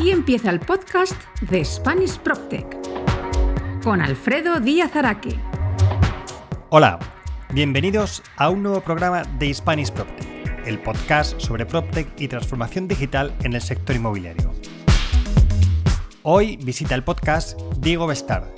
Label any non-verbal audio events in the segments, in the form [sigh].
Aquí empieza el podcast de Spanish PropTech con Alfredo Díaz Araque. Hola, bienvenidos a un nuevo programa de Spanish PropTech, el podcast sobre PropTech y transformación digital en el sector inmobiliario. Hoy visita el podcast Diego Bestard,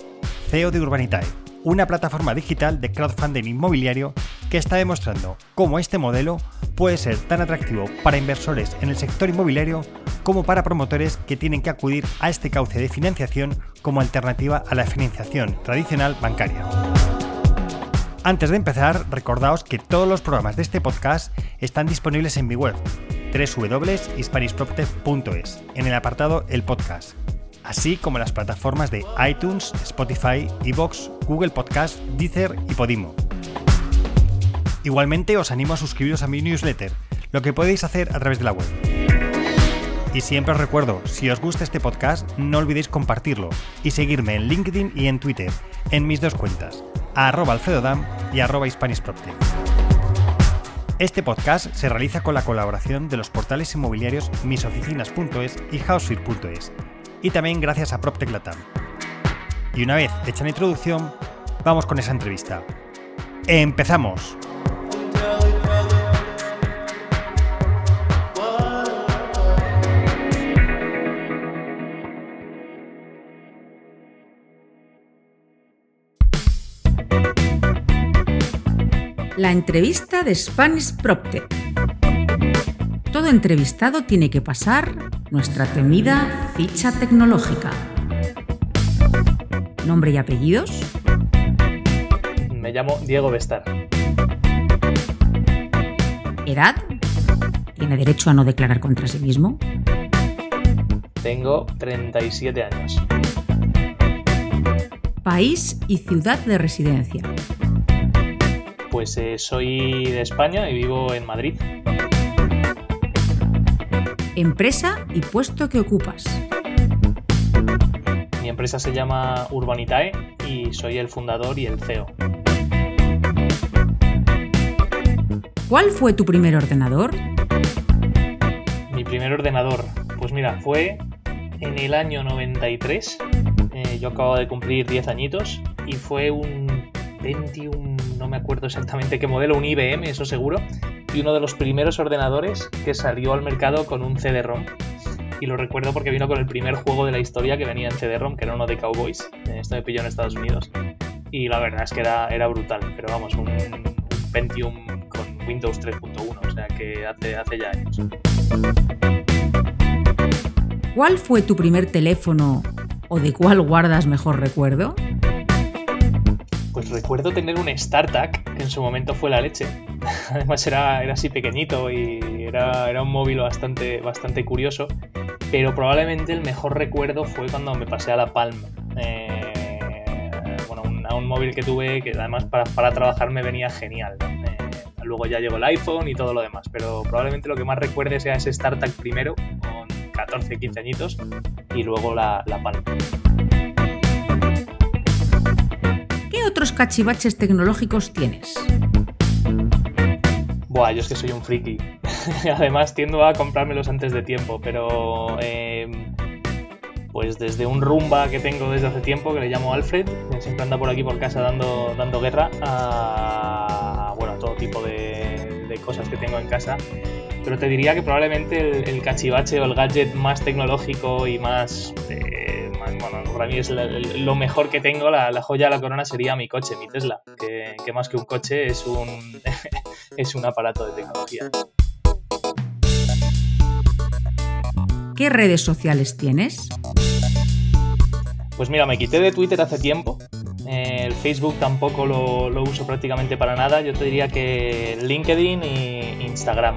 CEO de Urbanitae, una plataforma digital de crowdfunding inmobiliario que está demostrando cómo este modelo puede ser tan atractivo para inversores en el sector inmobiliario como para promotores que tienen que acudir a este cauce de financiación como alternativa a la financiación tradicional bancaria. Antes de empezar, recordaos que todos los programas de este podcast están disponibles en mi web www.hispanishproptech.es en el apartado El Podcast, así como las plataformas de iTunes, Spotify, Evox, Google Podcast, Deezer y Podimo. Igualmente os animo a suscribiros a mi newsletter, lo que podéis hacer a través de la web. Y siempre os recuerdo, si os gusta este podcast, no olvidéis compartirlo y seguirme en LinkedIn y en Twitter, en mis dos cuentas, arroba alfredodam y arroba hispanishproptech. Este podcast se realiza con la colaboración de los portales inmobiliarios misoficinas.es y housefear.es, y también gracias a PropTech Latam. Y una vez hecha la introducción, vamos con esa entrevista. ¡Empezamos! La entrevista de Spanish PropTech. Todo entrevistado tiene que pasar nuestra temida ficha tecnológica. ¿Nombre y apellidos? Me llamo Diego Bestar. ¿Edad? ¿Tiene derecho a no declarar contra sí mismo? Tengo 37 años. País y ciudad de residencia. Pues eh, soy de España y vivo en Madrid. Empresa y puesto que ocupas. Mi empresa se llama Urbanitae y soy el fundador y el CEO. ¿Cuál fue tu primer ordenador? Mi primer ordenador, pues mira, fue en el año 93. Eh, yo acabo de cumplir 10 añitos y fue un Pentium, me acuerdo exactamente qué modelo, un IBM, eso seguro, y uno de los primeros ordenadores que salió al mercado con un CD-ROM. Y lo recuerdo porque vino con el primer juego de la historia que venía en CD-ROM, que era uno de Cowboys. Esto me pilló en Estados Unidos. Y la verdad es que era, era brutal, pero vamos, un, un Pentium con Windows 3.1, o sea que hace, hace ya años. ¿Cuál fue tu primer teléfono o de cuál guardas mejor recuerdo? Recuerdo tener un StarTAC que en su momento fue la leche. [laughs] Además era, era así pequeñito y era, era un móvil bastante, bastante curioso. Pero probablemente el mejor recuerdo fue cuando me pasé a la Palm. Eh, bueno, un, a un móvil que tuve que además para, para trabajar me venía genial. Eh, luego ya llegó el iPhone y todo lo demás. Pero probablemente lo que más recuerde sea ese StarTAC primero, con 14, 15 añitos, y luego la, la Palm. ¿Qué otros cachivaches tecnológicos tienes? Buah, yo es que soy un friki. [laughs] Además tiendo a comprármelos antes de tiempo, pero eh, pues desde un rumba que tengo desde hace tiempo, que le llamo Alfred, que siempre anda por aquí por casa dando, dando guerra, a bueno, todo tipo de, de cosas que tengo en casa. Pero te diría que probablemente el, el cachivache o el gadget más tecnológico y más, eh, bueno, para mí es la- lo mejor que tengo, la, la joya de la corona sería mi coche, mi Tesla, que, que más que un coche es un, [laughs] es un aparato de tecnología. ¿Qué redes sociales tienes? Pues mira, me quité de Twitter hace tiempo. Eh, el Facebook tampoco lo, lo uso prácticamente para nada. Yo te diría que LinkedIn y Instagram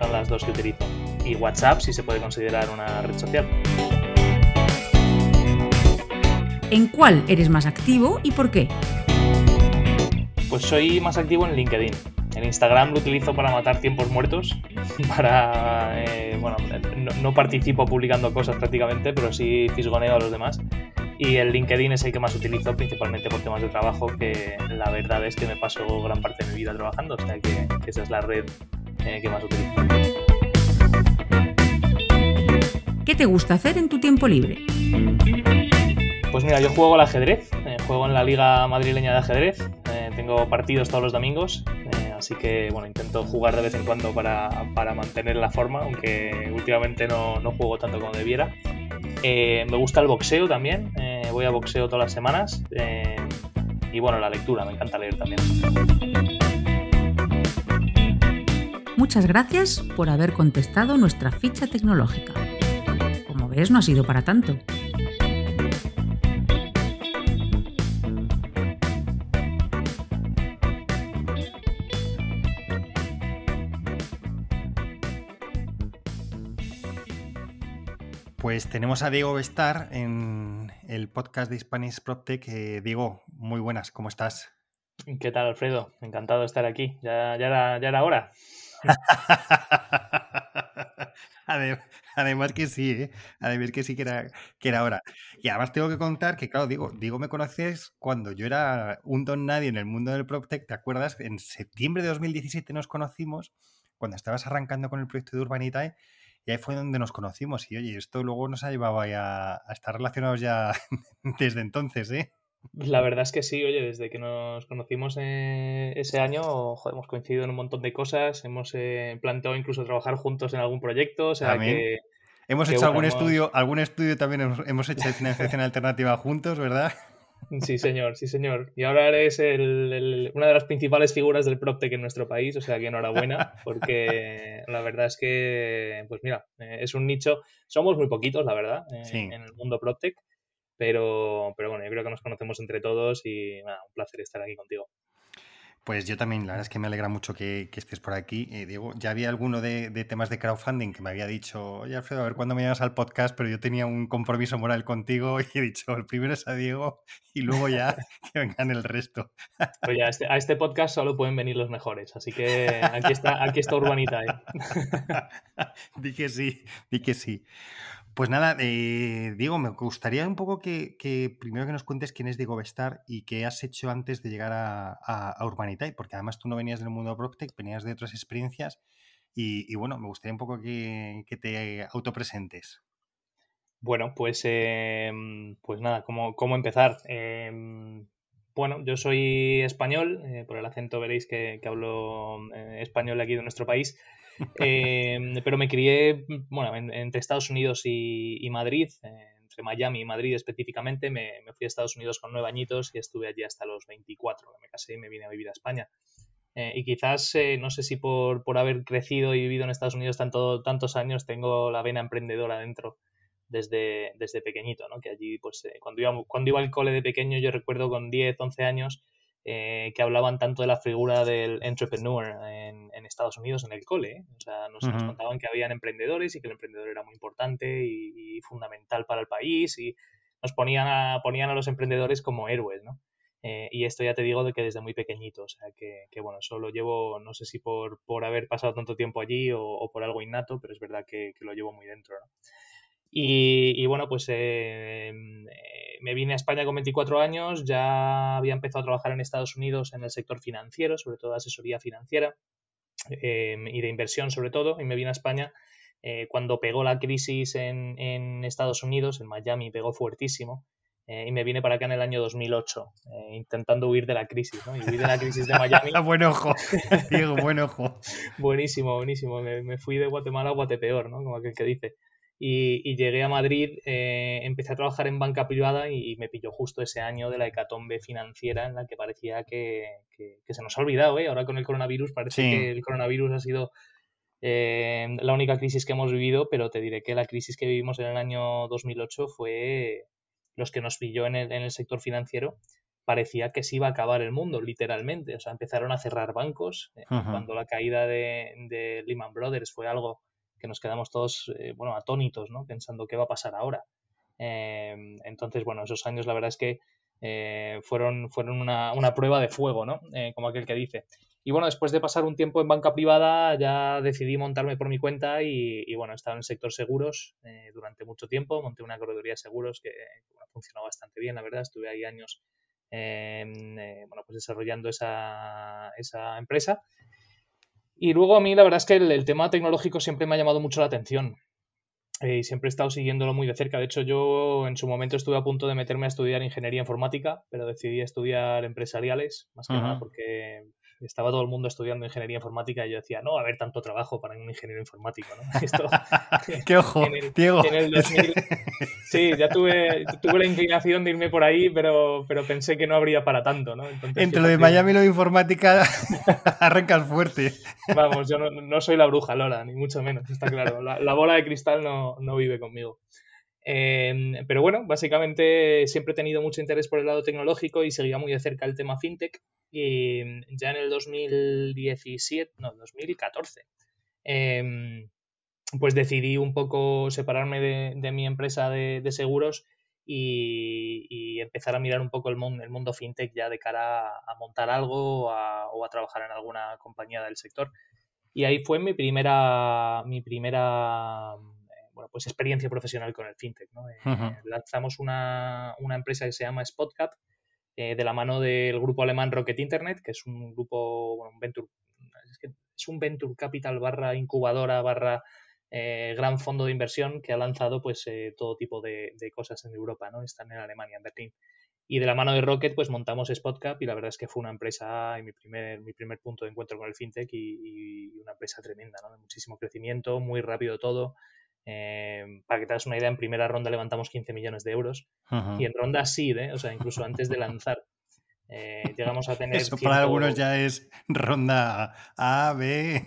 son las dos que utilizo. Y WhatsApp si se puede considerar una red social. ¿En cuál eres más activo y por qué? Pues soy más activo en LinkedIn. En Instagram lo utilizo para matar tiempos muertos. [laughs] Para. eh, bueno, no, no participo publicando cosas prácticamente, pero sí fisgoneo a los demás. Y el LinkedIn es el que más utilizo, principalmente por temas de trabajo, que la verdad es que me paso gran parte de mi vida trabajando, o sea que, que esa es la red eh, que más utilizo. ¿Qué te gusta hacer en tu tiempo libre? Pues mira, yo juego al ajedrez, eh, juego en la Liga Madrileña de Ajedrez, eh, tengo partidos todos los domingos, eh, así que bueno, intento jugar de vez en cuando para, mantener la forma, aunque últimamente no, no juego tanto como debiera. me gusta el boxeo también, voy a boxeo todas las semanas y bueno, la lectura, me encanta leer también. Muchas gracias por haber contestado nuestra ficha tecnológica. Como ves, no ha sido para tanto. Pues tenemos a Diego Bestar en el podcast de Spanish PropTech. Eh, Diego, muy buenas, ¿cómo estás? ¿Qué tal, Alfredo? Encantado de estar aquí. Ya, ya, era, ya era hora. [laughs] Además que sí, ¿eh? Además que sí que era, que era hora. Y además tengo que contar que, claro, digo, digo, me conoces cuando yo era un don nadie en el mundo del PropTech, ¿te acuerdas? En septiembre de 2017 nos conocimos, cuando estabas arrancando con el proyecto de Urbanitae, y ahí fue donde nos conocimos. Y oye, esto luego nos ha llevado a, a estar relacionados ya [laughs] desde entonces, ¿eh? La verdad es que sí, oye, desde que nos conocimos eh, ese año, hemos coincidido en un montón de cosas, hemos eh, planteado incluso trabajar juntos en algún proyecto, o sea que... Hemos hecho algún estudio, algún estudio también hemos, hecho de financiación [laughs] alternativa juntos, ¿verdad? Sí, señor, sí, señor. Y ahora eres una de las principales figuras del PropTech en nuestro país, o sea que enhorabuena, porque [laughs] la verdad es que, pues mira, eh, es un nicho, somos muy poquitos, la verdad, en el mundo PropTech, pero, pero bueno, yo creo que nos conocemos entre todos y nada, un placer estar aquí contigo. Pues yo también, la verdad es que me alegra mucho que, estés por aquí. Eh, Diego, ya había alguno de, temas de crowdfunding que me había dicho, oye Alfredo, a ver cuándo me llevas al podcast, pero yo tenía un compromiso moral contigo [laughs] y he dicho, el primero es a Diego y luego ya [laughs] que vengan el resto. [laughs] Pues ya, este, a este podcast solo pueden venir los mejores, así que aquí está, aquí está Urbanita. ¿eh? di que sí, di que sí. Pues nada, eh, Diego, me gustaría un poco que, primero que nos cuentes quién es Diego Bestar y qué has hecho antes de llegar a, a, porque además tú no venías del mundo de PropTech, venías de otras experiencias y, bueno, me gustaría un poco que, te autopresentes. Bueno, pues, em, pues nada, ¿cómo, empezar? Em, bueno, yo soy español, eh, por el acento veréis que, hablo eh, español aquí de nuestro país. Em, pero me crié, bueno, entre Estados Unidos y, Madrid, entre Miami y Madrid específicamente. Me, fui a Estados Unidos con nueve añitos y estuve allí hasta los 24. Me casé y me vine a vivir a España. Eh, y quizás, eh, no sé si por, por, haber crecido y vivido en Estados Unidos tanto, tantos años, tengo la vena emprendedora dentro desde, desde pequeñito, ¿no? Que allí, pues, eh, cuando, iba, cuando iba al cole de pequeño, yo recuerdo con 10, 11 años, eh, que hablaban tanto de la figura del entrepreneur en, Estados Unidos en el cole. ¿eh? O sea, nos, contaban que habían emprendedores y que el emprendedor era muy importante y, fundamental para el país y nos ponían a, ponían a los emprendedores como héroes, ¿no? Eh, y esto ya te digo de que desde muy pequeñito, o sea, que, bueno, solo llevo, no sé si por, por haber pasado tanto tiempo allí o, por algo innato, pero es verdad que, que lo llevo muy dentro, ¿no? Y, bueno, pues eh, eh, me vine a España con 24 años, ya había empezado a trabajar en Estados Unidos en el sector financiero, sobre todo asesoría financiera eh, y de inversión sobre todo, y me vine a España cuando pegó la crisis en, Estados Unidos, en Miami, pegó fuertísimo. y me vine para acá en el año 2008, intentando huir de la crisis, ¿no? Y huir de la crisis de Miami. [laughs] buen ojo, [laughs] Diego, buen ojo. buenísimo, buenísimo. Me, me, fui de Guatemala a Guatepeor, ¿no? Como aquel que dice y, llegué a Madrid, eh, empecé a trabajar en banca privada y, me pilló justo ese año de la hecatombe financiera en la que parecía que, se nos ha olvidado. ¿eh? Ahora con el coronavirus parece que el coronavirus ha sido eh, la única crisis que hemos vivido, pero te diré que la crisis que vivimos en el año 2008 fue los que nos pilló en el, sector financiero. Parecía que se iba a acabar el mundo, literalmente. O sea, empezaron a cerrar bancos. Eh, cuando la caída de, de Lehman Brothers fue algo que nos quedamos todos, eh, bueno, atónitos, ¿no? Pensando qué va a pasar ahora. Em, entonces, bueno, esos años la verdad es que eh, fueron, fueron una, prueba de fuego, ¿no? Eh, como aquel que dice. Y bueno, después de pasar un tiempo en banca privada, ya decidí montarme por mi cuenta y, bueno, he estado en el sector seguros durante mucho tiempo. Monté una corredoría de seguros que funcionó bastante bien, la verdad. Estuve ahí años em, bueno, pues desarrollando esa, esa empresa. Y luego a mí la verdad es que el, tema tecnológico siempre me ha llamado mucho la atención. y siempre he estado siguiéndolo muy de cerca. De hecho, yo en su momento estuve a punto de meterme a estudiar ingeniería informática, pero decidí estudiar empresariales, más que nada porque estaba todo el mundo estudiando ingeniería informática y yo decía, no va a haber tanto trabajo para un ingeniero informático, ¿no? [laughs] Esto, [laughs] ¡Qué ojo, [laughs] Diego! sí, ya tuve, tuve la inclinación de irme por ahí, pero, pero pensé que no habría para tanto, ¿no? Entre lo de Miami y lo de informática arrancas fuerte. Vamos, yo no, soy la bruja Lola, ni mucho menos, está claro. La, bola de cristal no, no vive conmigo. Em, pero bueno, básicamente siempre he tenido mucho interés por el lado tecnológico y seguía muy de cerca el tema fintech. Y ya en el 2017, no, 2014, em, pues decidí un poco separarme de, mi empresa de, seguros y, empezar a mirar un poco el mundo, el mundo fintech ya de cara a, montar algo o a, trabajar en alguna compañía del sector. Y ahí fue mi primera, mi primera bueno, pues experiencia profesional con el fintech. ¿no? Eh, lanzamos una, empresa que se llama Spotcap eh, de la mano del grupo alemán Rocket Internet, que es un grupo, bueno, un venture, es, un venture capital barra incubadora barra eh, gran fondo de inversión que ha lanzado pues todo tipo de, cosas en Europa, ¿no? Están en Alemania, en Berlín. Y de la mano de Rocket, pues montamos Spotcap y la verdad es que fue una empresa y mi primer, mi primer punto de encuentro con el fintech y, y una empresa tremenda, ¿no? De muchísimo crecimiento, muy rápido todo. Em, para que te hagas una idea, en primera ronda levantamos 15 millones de euros y en ronda sí, ¿eh? o sea, incluso antes de lanzar, eh, llegamos a tener. Eso para algunos ya es ronda A, B.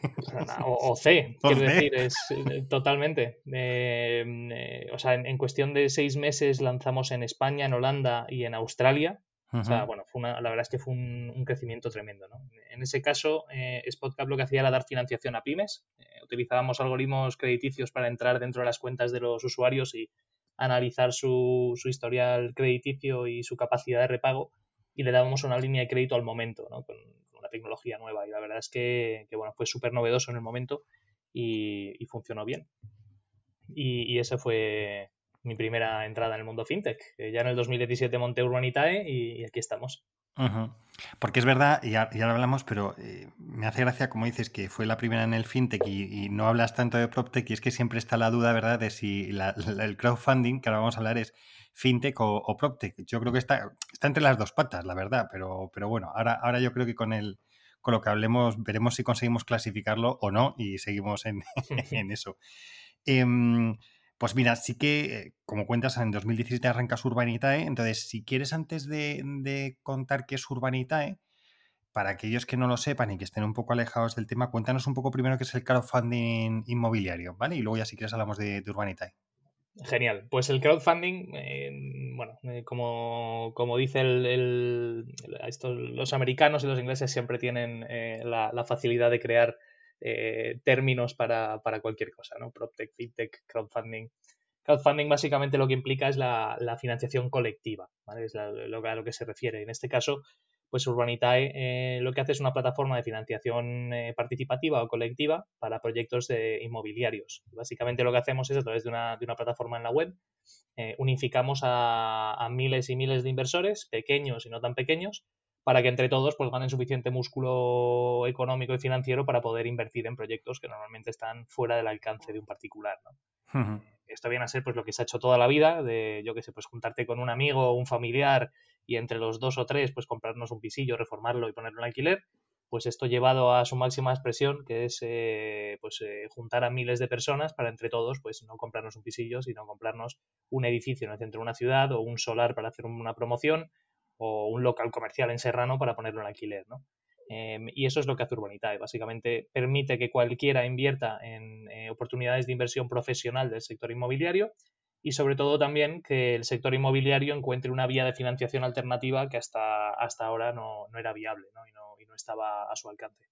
O, C, quiero decir, es eh, totalmente. Em, o sea, en, cuestión de seis meses lanzamos en España, en Holanda y en Australia. O sea, bueno, fue una, la verdad es que fue un, crecimiento tremendo. ¿no? En ese caso, eh, Spotcap lo que hacía era dar financiación a pymes. Eh, utilizábamos algoritmos crediticios para entrar dentro de las cuentas de los usuarios y analizar su, su, historial crediticio y su capacidad de repago y le dábamos una línea de crédito al momento, ¿no? con, una tecnología nueva. Y la verdad es que, bueno, fue súper novedoso en el momento y, y funcionó bien. Y, y ese fue, mi primera entrada en el mundo fintech. Ya en el 2017 monté Urbanitae y, aquí estamos. Porque es verdad, y ya, lo hablamos, pero eh, me hace gracia, como dices, que fue la primera en el fintech y, no hablas tanto de PropTech, y es que siempre está la duda, ¿verdad?, de si el crowdfunding, que ahora vamos a hablar, es fintech o, PropTech. Yo creo que está, está entre las dos patas, la verdad, pero, pero bueno, ahora, ahora yo creo que con el, con lo que hablemos veremos si conseguimos clasificarlo o no y seguimos en, [laughs] en eso. Em, pues mira, sí que, eh, como cuentas, en 2017 arrancas Urbanitae. Entonces, si quieres, antes de, contar qué es Urbanitae, para aquellos que no lo sepan y que estén un poco alejados del tema, cuéntanos un poco primero qué es el crowdfunding inmobiliario, ¿vale? Y luego ya si quieres hablamos de, Urbanitae. Genial. Pues el crowdfunding, eh, bueno, eh, como, como, dice el, los americanos y los ingleses siempre tienen la, facilidad de crear eh, términos para, cualquier cosa, ¿no? PropTech, FinTech, crowdfunding. Crowdfunding básicamente lo que implica es la, financiación colectiva, ¿vale? Es lo, a lo que se refiere. En este caso, pues Urbanitae eh, lo que hace es una plataforma de financiación eh, participativa o colectiva para proyectos inmobiliarios. Básicamente lo que hacemos es a través de una, plataforma en la web, unificamos a, miles y miles de inversores, pequeños y no tan pequeños, para que entre todos pues, ganen suficiente músculo económico y financiero para poder invertir en proyectos que normalmente están fuera del alcance de un particular. Esto viene a ser pues, lo que se ha hecho toda la vida, de yo que sé, pues juntarte con un amigo o un familiar y entre los dos o tres pues comprarnos un pisillo, reformarlo y ponerlo en alquiler. Pues esto llevado a su máxima expresión, que es eh, pues, eh, juntar a miles de personas para entre todos pues no comprarnos un pisillo, sino comprarnos un edificio en el centro de una ciudad o un solar para hacer una promoción o un local comercial en Serrano para ponerlo en alquiler, ¿no? Em, y eso es lo que hace Urbanitae. Básicamente permite que cualquiera invierta en eh, oportunidades de inversión profesional del sector inmobiliario y sobre todo también que el sector inmobiliario encuentre una vía de financiación alternativa que hasta, hasta ahora no, era viable ¿no? Y, no, estaba a su alcance.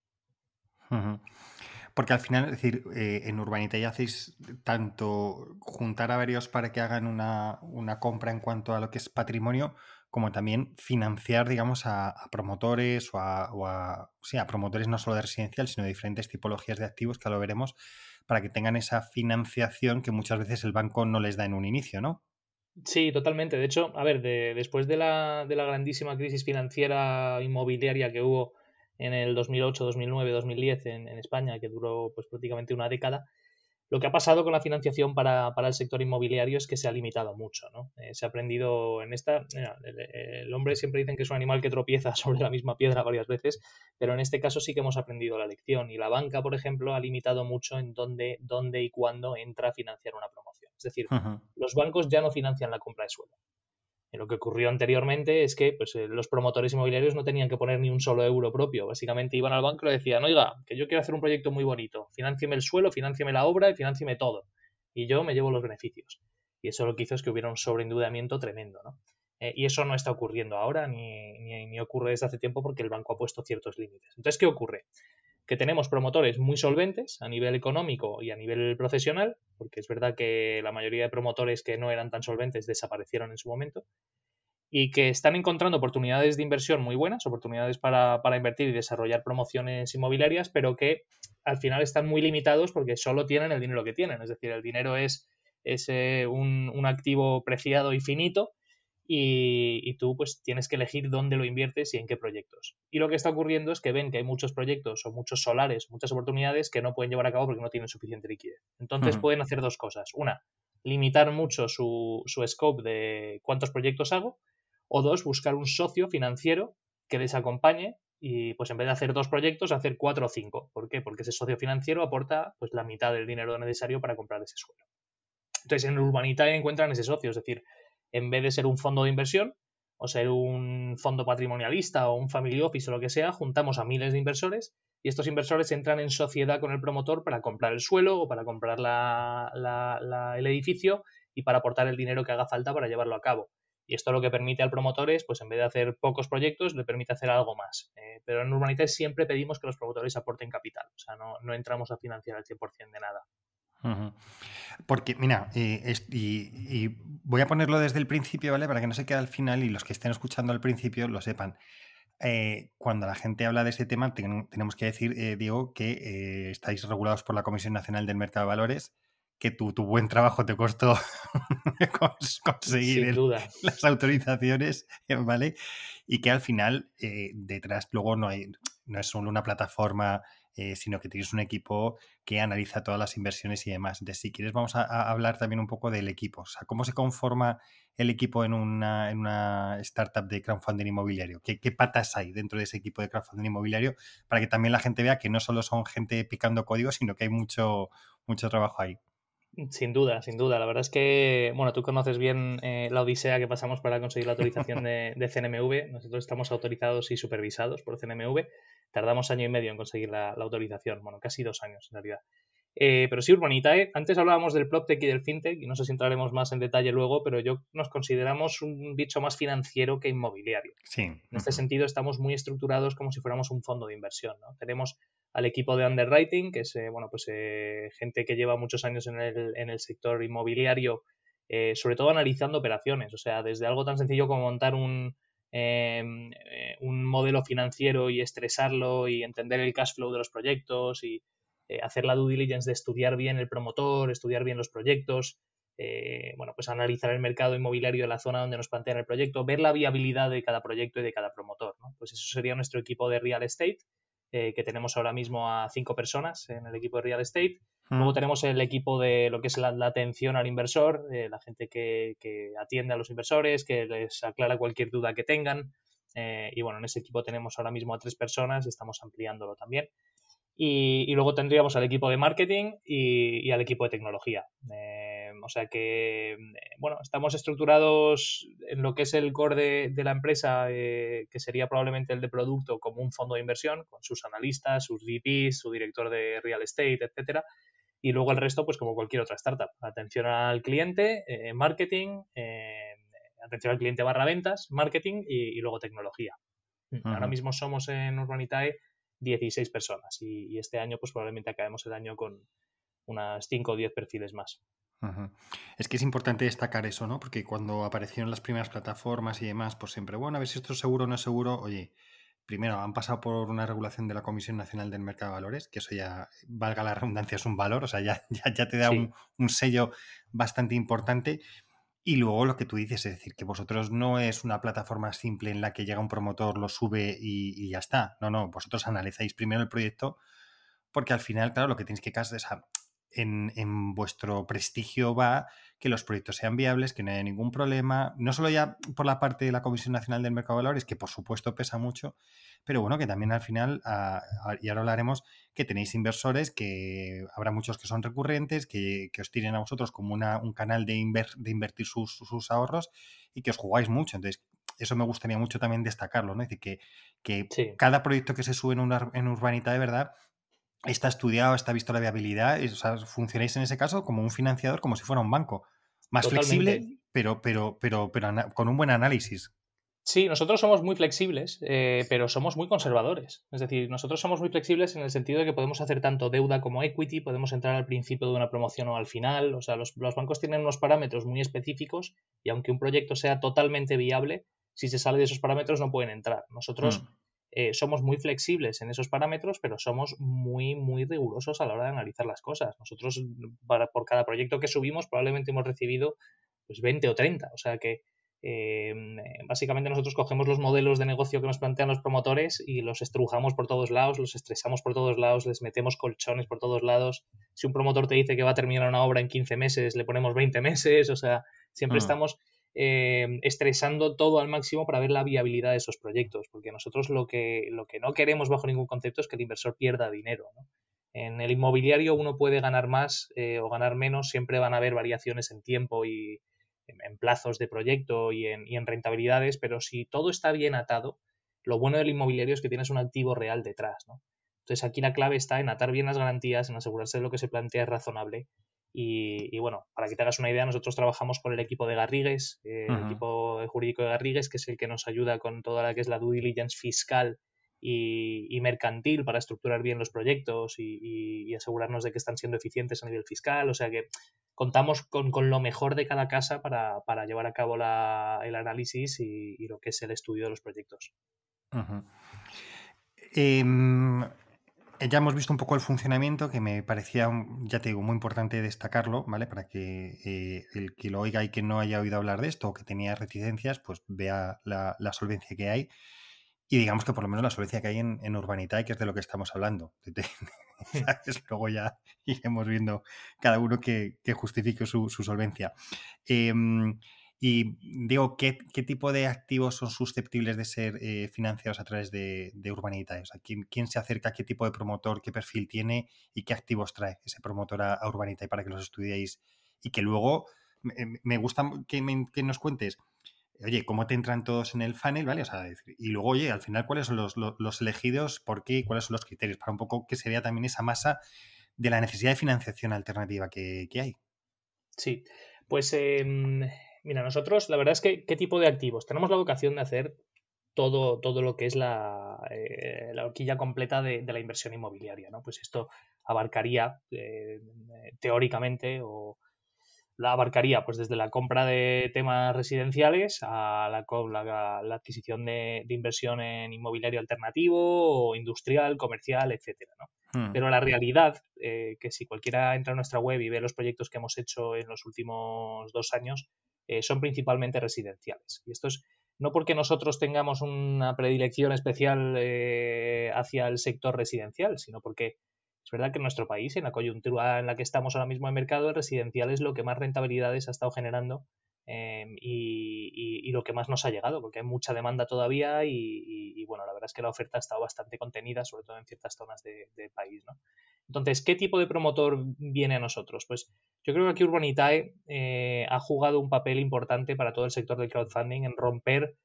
Porque al final, es decir, eh, en Urbanitae hacéis tanto juntar a varios para que hagan una, una compra en cuanto a lo que es patrimonio, como también financiar, digamos, a, promotores o a, sí, a promotores no solo de residencial, sino de diferentes tipologías de activos, que lo veremos, para que tengan esa financiación que muchas veces el banco no les da en un inicio, ¿no? Sí, totalmente. De hecho, a ver, después de la, de la grandísima crisis financiera inmobiliaria que hubo en el 2008, 2009, 2010 en, en España, que duró pues prácticamente una década, Lo que ha pasado con la financiación para, el sector inmobiliario es que se ha limitado mucho, ¿no? Eh, se ha aprendido en esta... el, hombre siempre dicen que es un animal que tropieza [laughs] sobre la misma piedra varias veces, pero en este caso sí que hemos aprendido la lección y la banca, por ejemplo, ha limitado mucho en dónde, dónde y cuándo entra a financiar una promoción. Es decir, los bancos ya no financian la compra de suelo. Lo que ocurrió anteriormente es que pues, eh, los promotores inmobiliarios no tenían que poner ni un solo euro propio. Básicamente iban al banco y le decían, oiga, que yo quiero hacer un proyecto muy bonito, financieme el suelo, financieme la obra y financieme todo. Y yo me llevo los beneficios. Y eso lo que hizo es que hubiera un sobreendeudamiento tremendo. ¿no? Eh, y eso no está ocurriendo ahora ni, ni, ocurre desde hace tiempo porque el banco ha puesto ciertos límites. Entonces, ¿qué ocurre? Que tenemos promotores muy solventes a nivel económico y a nivel profesional, porque es verdad que la mayoría de promotores que no eran tan solventes desaparecieron en su momento, y que están encontrando oportunidades de inversión muy buenas, oportunidades para, invertir y desarrollar promociones inmobiliarias, pero que al final están muy limitados porque solo tienen el dinero que tienen. Es decir, el dinero es, eh, un, un, activo preciado y finito y, tú pues tienes que elegir dónde lo inviertes y en qué proyectos. Y lo que está ocurriendo es que ven que hay muchos proyectos o muchos solares, muchas oportunidades que no pueden llevar a cabo porque no tienen suficiente liquidez. Entonces pueden hacer dos cosas. Una, limitar mucho su, su scope de cuántos proyectos hago. O dos, buscar un socio financiero que les acompañe y pues en vez de hacer dos proyectos, hacer cuatro o cinco. ¿Por qué? Porque ese socio financiero aporta pues la mitad del dinero necesario para comprar ese suelo. Entonces en Urbanita encuentran ese socio, es decir, en vez de ser un fondo de inversión o ser un fondo patrimonialista o un family office o lo que sea, juntamos a miles de inversores y estos inversores entran en sociedad con el promotor para comprar el suelo o para comprar el edificio y para aportar el dinero que haga falta para llevarlo a cabo. Y esto lo que permite al promotor es, pues en vez de hacer pocos proyectos, le permite hacer algo más. Eh, pero en Urbanita siempre pedimos que los promotores aporten capital. O sea, no, no entramos a financiar el 100% de nada. Porque, mira, y, voy a ponerlo desde el principio, ¿vale? Para que no se quede al final y los que estén escuchando al principio lo sepan. Eh, cuando la gente habla de este tema, tenemos que decir, eh, Diego, que eh, estáis regulados por la Comisión Nacional del Mercado de Valores, que tu, buen trabajo te costó [laughs] conseguir las autorizaciones, ¿vale? Y que al final, detrás, luego no, hay, no es solo una plataforma eh, sino que tienes un equipo que analiza todas las inversiones y demás. Entonces, si quieres, vamos a, hablar también un poco del equipo. O sea, ¿cómo se conforma el equipo en una, en una startup de crowdfunding inmobiliario? ¿Qué, patas hay dentro de ese equipo de crowdfunding inmobiliario? Para que también la gente vea que no solo son gente picando código, sino que hay mucho, mucho trabajo ahí. Sin duda, sin duda. La verdad es que, bueno, tú conoces bien eh, la odisea que pasamos para conseguir la autorización [laughs] de, de, CNMV. Nosotros estamos autorizados y supervisados por CNMV tardamos año y medio en conseguir la, autorización, bueno, casi dos años en realidad. Eh, pero sí, Urbanitae, antes hablábamos del PropTech y del FinTech, y no sé si entraremos más en detalle luego, pero yo nos consideramos un bicho más financiero que inmobiliario. Sí. En este sentido, estamos muy estructurados como si fuéramos un fondo de inversión. ¿no? Tenemos al equipo de underwriting, que es eh, bueno, pues, eh, gente que lleva muchos años en el, en el sector inmobiliario, sobre todo analizando operaciones, o sea, desde algo tan sencillo como montar un, eh, un modelo financiero y estresarlo y entender el cash flow de los proyectos y eh, hacer la due diligence de estudiar bien el promotor, estudiar bien los proyectos, eh, bueno, pues analizar el mercado inmobiliario de la zona donde nos plantean el proyecto, ver la viabilidad de cada proyecto y de cada promotor. Pues eso sería nuestro equipo de real estate, que tenemos ahora mismo a cinco personas en el equipo de real estate. Luego tenemos el equipo de lo que es la, atención al inversor, eh, la gente que, atiende a los inversores, que les aclara cualquier duda que tengan. Eh, y bueno, en ese equipo tenemos ahora mismo a tres personas, estamos ampliándolo también. Y, luego tendríamos al equipo de marketing y, al equipo de tecnología. Eh, o sea que, bueno, estamos estructurados en lo que es el core de, la empresa, que sería probablemente el de producto, como un fondo de inversión, con sus analistas, sus VPs, su director de real estate, etcétera y luego el resto, pues como cualquier otra startup. Atención al cliente, eh, marketing, eh, atención al cliente barra ventas, marketing y, luego tecnología. Ahora mismo somos en Urbanitae 16 personas y, este año pues probablemente acabemos el año con unas 5 o 10 perfiles más. Es que es importante destacar eso, ¿no? Porque cuando aparecieron las primeras plataformas y demás, pues siempre, bueno, a ver si esto es seguro o no es seguro, oye, primero, han pasado por una regulación de la Comisión Nacional del Mercado de Valores, que eso ya, valga la redundancia, es un valor, o sea, ya, [laughs] ya, te da un, sello bastante importante. Y luego lo que tú dices, es decir, que vosotros no es una plataforma simple en la que llega un promotor, lo sube y, ya está. No, no, vosotros analizáis primero el proyecto, porque al final, claro, lo que tienes que hacer es en, vuestro prestigio va que los proyectos sean viables, que no haya ningún problema, no solo ya por la parte de la Comisión Nacional del Mercado de Valores, que por supuesto pesa mucho, pero bueno, que también al final, ah, ah, y ahora hablaremos, que tenéis inversores, que habrá muchos que son recurrentes, que, os tienen a vosotros como una, un canal de, de invertir sus, ahorros y que os jugáis mucho. Entonces, eso me gustaría mucho también destacarlo, ¿no? Es decir, que, que cada proyecto que se sube en, una, en Urbanita de verdad está estudiado, está visto la viabilidad, o sea, funcionáis en ese caso como un financiador, como si fuera un banco. Más flexible, pero, pero, pero, pero con un buen análisis. Sí, nosotros somos muy flexibles, eh, pero somos muy conservadores. Es decir, nosotros somos muy flexibles en el sentido de que podemos hacer tanto deuda como equity, podemos entrar al principio de una promoción o al final. O sea, los, los bancos tienen unos parámetros muy específicos y aunque un proyecto sea totalmente viable, si se sale de esos parámetros no pueden entrar. Nosotros mm. Eh, somos muy flexibles en esos parámetros, pero somos muy, muy rigurosos a la hora de analizar las cosas. Nosotros, para, por cada proyecto que subimos, probablemente hemos recibido pues 20 o 30. O sea que em, básicamente nosotros cogemos los modelos de negocio que nos plantean los promotores y los estrujamos por todos lados, los estresamos por todos lados, les metemos colchones por todos lados. Si un promotor te dice que va a terminar una obra en 15 meses, le ponemos 20 meses. O sea, siempre mm. estamos eh, estresando todo al máximo para ver la viabilidad de esos proyectos, porque nosotros lo que, lo que no queremos bajo ningún concepto es que el inversor pierda dinero. En el inmobiliario uno puede ganar más eh, o ganar menos, siempre van a haber variaciones en tiempo y en, plazos de proyecto y en, y en rentabilidades, pero si todo está bien atado, lo bueno del inmobiliario es que tienes un activo real detrás. ¿no? Entonces aquí la clave está en atar bien las garantías, en asegurarse de lo que se plantea es razonable y, bueno, para que te hagas una idea, nosotros trabajamos con el equipo de Garrigues, eh, el equipo jurídico de Garrigues, que es el que nos ayuda con toda la que es la due diligence fiscal y, mercantil para estructurar bien los proyectos y, asegurarnos de que están siendo eficientes a nivel fiscal. O sea que contamos con, lo mejor de cada casa para, llevar a cabo el análisis y, lo que es el estudio de los proyectos. Eh, ya hemos visto un poco el funcionamiento que me parecía, ya te digo, muy importante destacarlo, ¿vale? Para que eh, el que lo oiga y que no haya oído hablar de esto o que tenía reticencias, pues vea la, solvencia que hay y digamos que por lo menos la solvencia que hay en, en que es de lo que estamos hablando. [laughs] [laughs] Luego ya [laughs] iremos viendo cada uno que, justifique su, solvencia. Em, y digo, ¿qué, tipo de activos son susceptibles de ser eh, financiados a través de, de? O ¿quién, se acerca? ¿Qué tipo de promotor? ¿Qué perfil tiene? ¿Y qué activos trae ese promotor a, Urbanita? Y para que los estudiéis y que luego me, gusta que, nos cuentes, oye, cómo te entran todos en el funnel, ¿vale? O sea, y luego, oye, al final, ¿cuáles son los, elegidos? ¿Por qué? ¿Cuáles son los criterios? Para un poco que se vea también esa masa de la necesidad de financiación alternativa que, hay. Sí, pues em, Mira, nosotros, la verdad es que, ¿qué tipo de activos? Tenemos la vocación de hacer todo, todo lo que es la, eh, la horquilla completa de, la inversión inmobiliaria, ¿no? Pues esto abarcaría, eh, teóricamente, o la abarcaría pues desde la compra de temas residenciales a la, la, adquisición de, inversión en inmobiliario alternativo o industrial, comercial, etcétera, ¿no? Hmm. Pero la realidad, eh, que si cualquiera entra a nuestra web y ve los proyectos que hemos hecho en los últimos dos años, eh, son principalmente residenciales. Y esto es no porque nosotros tengamos una predilección especial eh, hacia el sector residencial, sino porque es verdad que en nuestro país, en la coyuntura en la que estamos ahora mismo en mercado, el residencial es lo que más rentabilidades ha estado generando Em, y, lo que más nos ha llegado, porque hay mucha demanda todavía y, bueno, la verdad es que la oferta ha estado bastante contenida, sobre todo en ciertas zonas del de país. ¿no? Entonces, ¿qué tipo de promotor viene a nosotros? Pues yo creo que aquí Urbanitae eh, ha jugado un papel importante para todo el sector del crowdfunding en romper,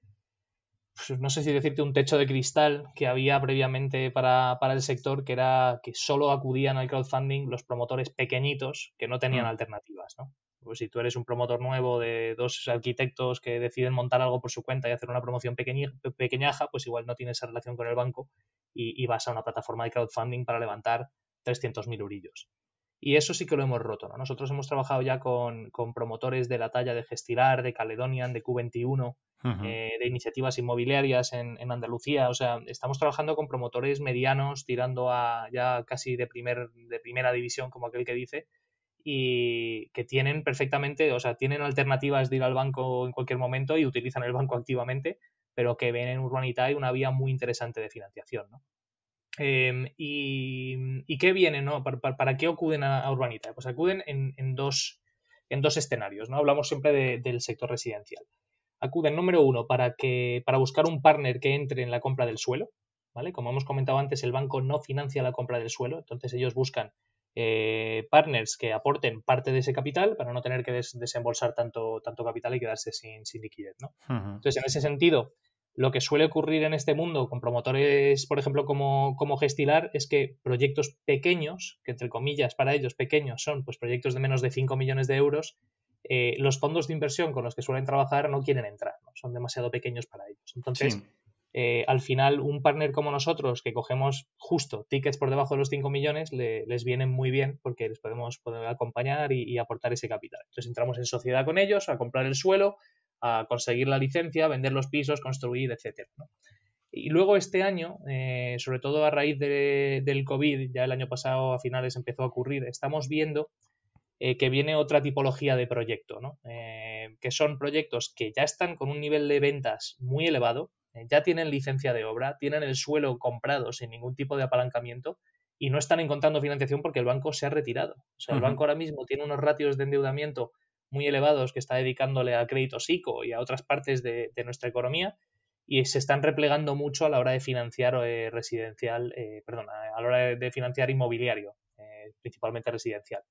pues, no sé si decirte un techo de cristal que había previamente para, el sector, que era que solo acudían al crowdfunding los promotores pequeñitos que no tenían mm. alternativas. ¿no? Pues si tú eres un promotor nuevo de dos arquitectos que deciden montar algo por su cuenta y hacer una promoción pequeñaja, pues igual no tienes esa relación con el banco y, vas a una plataforma de crowdfunding para levantar 300.000 eurillos. Y eso sí que lo hemos roto. Nosotros hemos trabajado ya con, promotores de la talla de Gestilar, de Caledonian, de Q21, eh, de iniciativas inmobiliarias en, en, Andalucía. O sea, estamos trabajando con promotores medianos, tirando a ya casi de, primer, de primera división, como aquel que dice, y que tienen perfectamente, o sea, tienen alternativas de ir al banco en cualquier momento y utilizan el banco activamente, pero que ven en Urbanitae una vía muy interesante de financiación. ¿no? Em, y, qué viene, ¿no? ¿Para, qué acuden a, Urbanita? Pues acuden en, dos, en dos escenarios, ¿no? Hablamos siempre del sector residencial. Acuden, número uno, para, que, para buscar un partner que entre en la compra del suelo, ¿vale? Como hemos comentado antes, el banco no financia la compra del suelo, entonces ellos buscan eh, partners que aporten parte de ese capital para no tener que desembolsar tanto, tanto capital y quedarse sin, liquidez, ¿no? Entonces, en ese sentido, lo que suele ocurrir en este mundo con promotores, por ejemplo, como, como Gestilar, es que proyectos pequeños, que entre comillas para ellos pequeños son pues proyectos de menos de 5 millones de euros, eh, los fondos de inversión con los que suelen trabajar no quieren entrar, ¿no? son demasiado pequeños para ellos. Entonces, eh, al final, un partner como nosotros, que cogemos justo tickets por debajo de los 5 millones, les viene muy bien porque les podemos poder acompañar y, aportar ese capital. Entonces, entramos en sociedad con ellos a comprar el suelo a conseguir la licencia, vender los pisos, construir, etc. Y luego este año, eh, sobre todo a raíz del COVID, ya el año pasado a finales empezó a ocurrir, estamos viendo eh, que viene otra tipología de proyecto, ¿no? Que son proyectos que ya están con un nivel de ventas muy elevado, ya tienen licencia de obra, tienen el suelo comprado sin ningún tipo de apalancamiento y no están encontrando financiación porque el banco se ha retirado. O sea, el banco ahora mismo tiene unos ratios de endeudamiento muy elevados que está dedicándole a crédito psico y a otras partes de, nuestra economía y se están replegando mucho a la hora de financiar eh, residencial, eh, perdón, a la hora de, financiar inmobiliario, eh, principalmente residencial.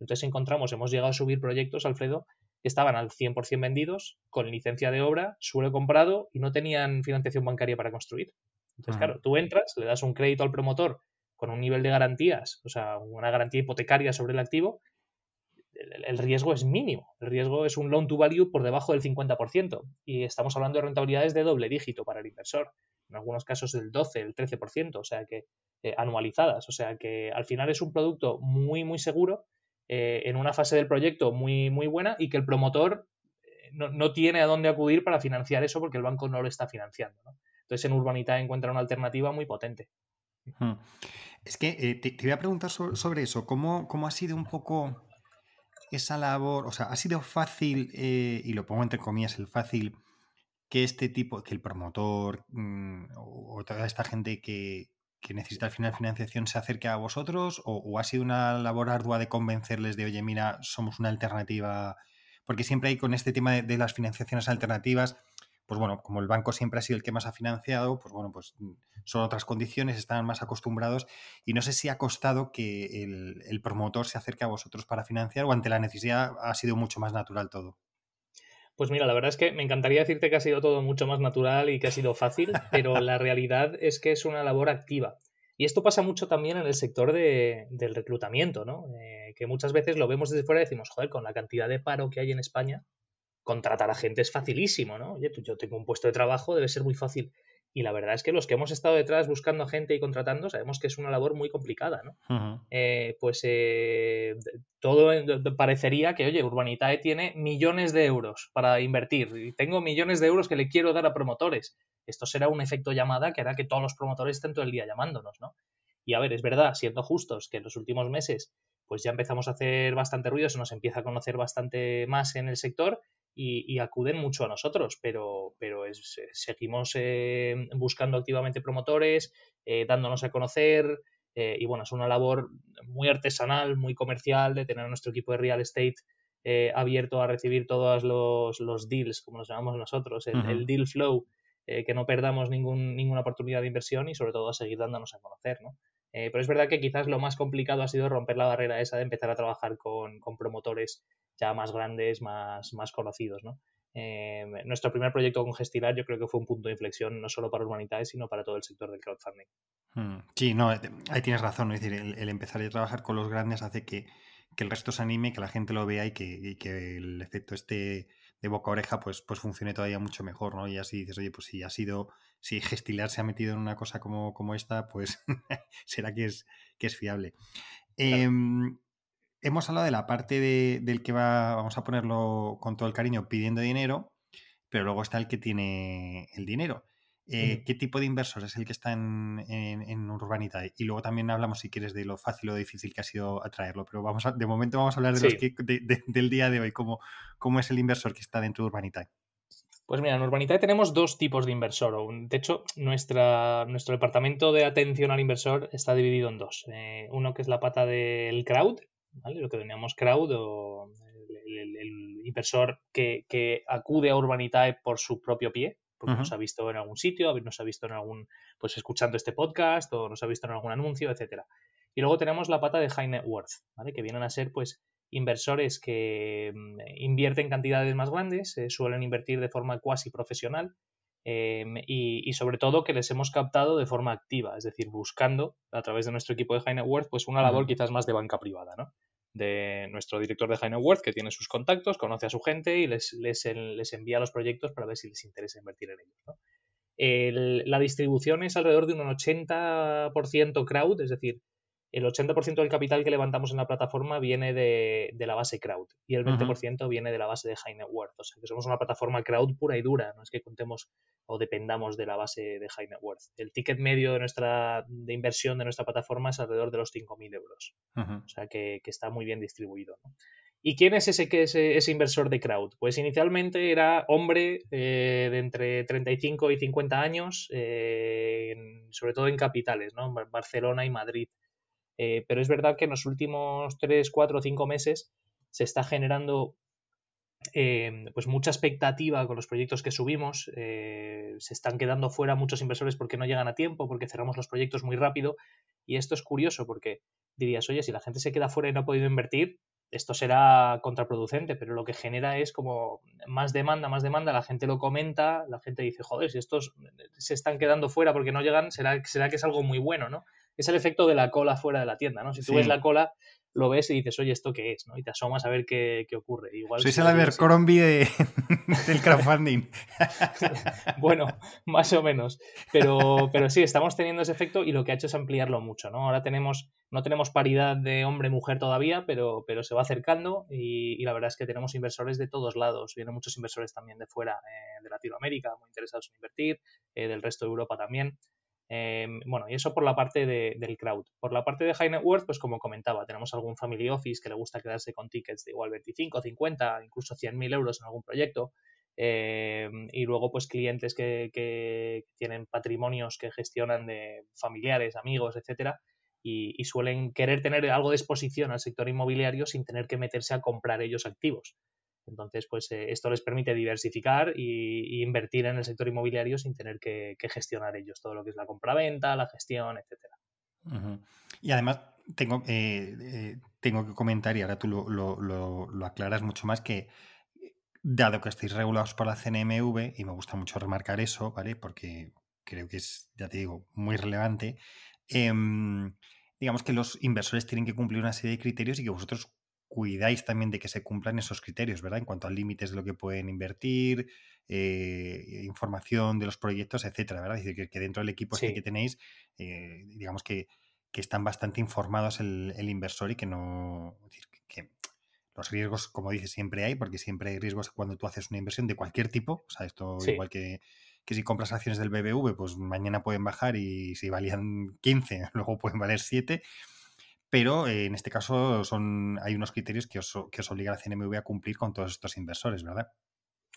Entonces encontramos, hemos llegado a subir proyectos, Alfredo, estaban al 100% vendidos, con licencia de obra, suelo comprado y no tenían financiación bancaria para construir. Entonces, claro, tú entras, le das un crédito al promotor con un nivel de garantías, o sea, una garantía hipotecaria sobre el activo, el, riesgo es mínimo. El riesgo es un loan to value por debajo del 50%. Y estamos hablando de rentabilidades de doble dígito para el inversor. En algunos casos del 12, el 13%, o sea que eh, anualizadas. O sea que al final es un producto muy, muy seguro, eh, en una fase del proyecto muy, muy buena y que el promotor eh, no, tiene a dónde acudir para financiar eso porque el banco no lo está financiando. Entonces en Urbanita encuentra una alternativa muy potente. Es que te, te, voy a preguntar sobre, eso. ¿Cómo, ¿Cómo, ha sido un poco esa labor, o sea, ha sido fácil, eh, y lo pongo entre comillas, el fácil, que este tipo, que el promotor mm, o, toda esta gente que, necesita al final financiación se acerque a vosotros, o, ha sido una labor ardua de convencerles de, oye, mira, somos una alternativa, porque siempre hay con este tema de las financiaciones alternativas, pues bueno, como el banco siempre ha sido el que más ha financiado, pues bueno, pues son otras condiciones, están más acostumbrados. Y no sé si ha costado que el, promotor se acerque a vosotros para financiar o ante la necesidad ha sido mucho más natural todo. Pues mira, la verdad es que me encantaría decirte que ha sido todo mucho más natural y que ha sido fácil, pero [laughs] la realidad es que es una labor activa. Y esto pasa mucho también en el sector del reclutamiento, ¿no? Eh, que muchas veces lo vemos desde fuera y decimos, joder, con la cantidad de paro que hay en España, contratar a gente es facilísimo, ¿no? Oye, yo tengo un puesto de trabajo, debe ser muy fácil. Y la verdad es que los que hemos estado detrás buscando gente y contratando sabemos que es una labor muy complicada, ¿no? Eh, pues eh, todo parecería que, oye, Urbanitae tiene millones de euros para invertir y tengo millones de euros que le quiero dar a promotores. Esto será un efecto llamada que hará que todos los promotores estén todo el día llamándonos, ¿no? Y a ver, es verdad, siendo justos, que en los últimos meses pues ya empezamos a hacer bastante ruido, se nos empieza a conocer bastante más en el sector y, acuden mucho a nosotros, pero, pero seguimos eh, buscando activamente promotores, eh, dándonos a conocer. Eh, y bueno, es una labor muy artesanal, muy comercial, de tener nuestro equipo de real estate abierto a recibir todos los, los, deals, como los llamamos nosotros, el, deal flow, que no perdamos ningún, ninguna oportunidad de inversión y sobre todo a seguir dándonos a conocer. ¿no? Pero es verdad que quizás lo más complicado ha sido romper la barrera esa de empezar a trabajar con, con promotores ya más grandes, más, más conocidos, ¿no? Eh, nuestro primer proyecto con Gestilar yo creo que fue un punto de inflexión no solo para Urbanitae, sino para todo el sector del crowdfunding. Hmm. Sí, no, eh, ahí tienes razón. Es decir, el, empezar a trabajar con los grandes hace que, el resto se anime, que la gente lo vea y que, que, el efecto este de boca a oreja pues, pues funcione todavía mucho mejor, ¿no? Y así dices, oye, pues si ha sido, si Gestilar se ha metido en una cosa como, como esta, pues [laughs] será que es, que es fiable. Em, hemos hablado de la parte del que va, vamos a ponerlo con todo el cariño, pidiendo dinero, pero luego está el que tiene el dinero. Eh, ¿Qué tipo de inversor es el que está en, en, Urbanita? Y luego también hablamos, si quieres, de lo fácil o difícil que ha sido atraerlo. Pero vamos de momento vamos a hablar de los que, del día de hoy, cómo, cómo es el inversor que está dentro de Urbanita. Pues mira, en Urbanitae tenemos dos tipos de inversor. De hecho, nuestra, nuestro departamento de atención al inversor está dividido en dos. Eh, uno que es la pata del crowd, ¿vale? lo que teníamos crowd o el, inversor que, acude a Urbanitae por su propio pie, porque nos ha visto en algún sitio, nos ha visto en algún, pues escuchando este podcast o nos ha visto en algún anuncio, etcétera. Y luego tenemos la pata de high net worth, ¿vale? Que vienen a ser, pues, inversores que mm, invierten cantidades más grandes, eh, suelen invertir de forma cuasi profesional em, y, sobre todo que les hemos captado de forma activa, es decir, buscando a través de nuestro equipo de High Net Worth, pues una labor quizás más de banca privada, ¿no? De nuestro director de High Net Worth que tiene sus contactos, conoce a su gente y les, les, les envía los proyectos para ver si les interesa invertir en ellos, ¿no? la distribución es alrededor de un 80% crowd, es decir, el 80% del capital que levantamos en la plataforma viene de, la base crowd y el 20% viene de la base de high net worth. O sea, que somos una plataforma crowd pura y dura, no es que contemos o dependamos de la base de high net worth. El ticket medio de nuestra de inversión de nuestra plataforma es alrededor de los 5.000 euros. O sea, que, está muy bien distribuido. ¿Y quién es ese, ese, ese, inversor de crowd? Pues inicialmente era hombre eh, de entre 35 y 50 años, eh, sobre todo en capitales, ¿no? Barcelona y Madrid. Eh, pero es verdad que en los últimos 3, 4, 5 meses se está generando eh, pues mucha expectativa con los proyectos que subimos. Eh, se están quedando fuera muchos inversores porque no llegan a tiempo, porque cerramos los proyectos muy rápido. Y esto es curioso porque dirías, oye, si la gente se queda fuera y no ha podido invertir, esto será contraproducente, pero lo que genera es como más demanda, más demanda, la gente lo comenta, la gente dice, joder, si estos se están quedando fuera porque no llegan, será, será que es algo muy bueno, ¿no? Es el efecto de la cola fuera de la tienda, ¿no? Si tú ves la cola, lo ves y dices, oye, ¿esto qué es? ¿no? Y te asomas a ver qué, ocurre. Igual Sois el Abercrombie de, [laughs] del crowdfunding. [laughs] bueno, más o menos. Pero, pero sí, estamos teniendo ese efecto y lo que ha hecho es ampliarlo mucho, ¿no? Ahora tenemos, no tenemos paridad de hombre-mujer todavía, pero, pero se va acercando y, la verdad es que tenemos inversores de todos lados. Vienen muchos inversores también de fuera, eh, de Latinoamérica, muy interesados en invertir, eh, del resto de Europa también. Em, bueno, y eso por la parte del crowd. Por la parte de high net worth, pues como comentaba, tenemos algún family office que le gusta quedarse con tickets de igual 25, 50, incluso 100.000 euros en algún proyecto. Em, y luego, pues clientes que, tienen patrimonios que gestionan de familiares, amigos, etcétera, y, suelen querer tener algo de exposición al sector inmobiliario sin tener que meterse a comprar ellos activos. Entonces, pues eh, esto les permite diversificar y, invertir en el sector inmobiliario sin tener que, gestionar ellos todo lo que es la compraventa, la gestión, etcétera. Y además tengo, eh, eh, tengo que comentar, y ahora tú lo, aclaras mucho más, que dado que estáis regulados por la CNMV, y me gusta mucho remarcar eso, ¿vale? Porque creo que es, ya te digo, muy relevante. Em, digamos que los inversores tienen que cumplir una serie de criterios y que vosotros cuidáis también de que se cumplan esos criterios, ¿verdad? En cuanto a límites de lo que pueden invertir, eh, información de los proyectos, etcétera, ¿verdad? Es decir, que, dentro del equipo este que tenéis, eh, digamos que, están bastante informados el, inversor y que no. que, los riesgos, como dices, siempre hay, porque siempre hay riesgos cuando tú haces una inversión de cualquier tipo. O sea, esto igual que, que si compras acciones del BBV, pues mañana pueden bajar y si valían 15, [laughs] luego pueden valer 7 pero eh, en este caso son, hay unos criterios que os, que os obliga la CNMV a cumplir con todos estos inversores, ¿verdad?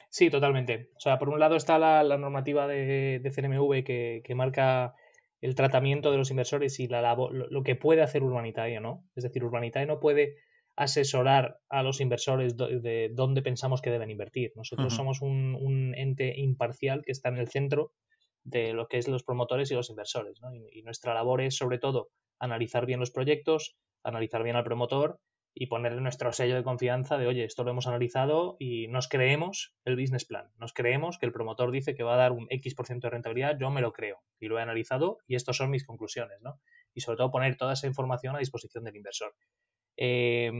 Sí, totalmente. O sea, por un lado está la, normativa de, CNMV que, marca el tratamiento de los inversores y la, lo, que puede hacer Urbanitae, ¿no? Es decir, Urbanitae no puede asesorar a los inversores de dónde pensamos que deben invertir. Nosotros somos un, ente imparcial que está en el centro de lo que es los promotores y los inversores. ¿no? y, nuestra labor es, sobre todo, analizar bien los proyectos, analizar bien al promotor y ponerle nuestro sello de confianza de, oye, esto lo hemos analizado y nos creemos el business plan, nos creemos que el promotor dice que va a dar un X% por ciento de rentabilidad, yo me lo creo y lo he analizado y estas son mis conclusiones, ¿no? Y sobre todo poner toda esa información a disposición del inversor. Eh,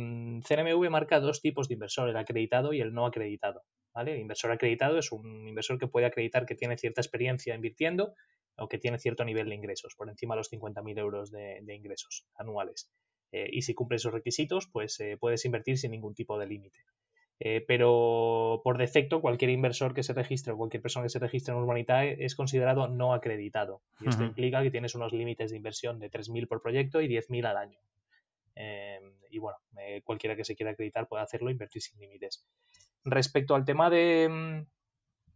CNMV marca dos tipos de inversor, el acreditado y el no acreditado. ¿vale? El inversor acreditado es un inversor que puede acreditar que tiene cierta experiencia invirtiendo o que tiene cierto nivel de ingresos, por encima de los 50.000 euros de, ingresos anuales. Eh, y si cumple esos requisitos, pues eh, puedes invertir sin ningún tipo de límite. Eh, pero por defecto, cualquier inversor que se registre o cualquier persona que se registre en Urbanitae es considerado no acreditado. Y esto implica que tienes unos límites de inversión de 3.000 por proyecto y 10.000 al año. y bueno, cualquiera que se quiera acreditar puede hacerlo, invertir sin límites. Respecto al tema de, mm,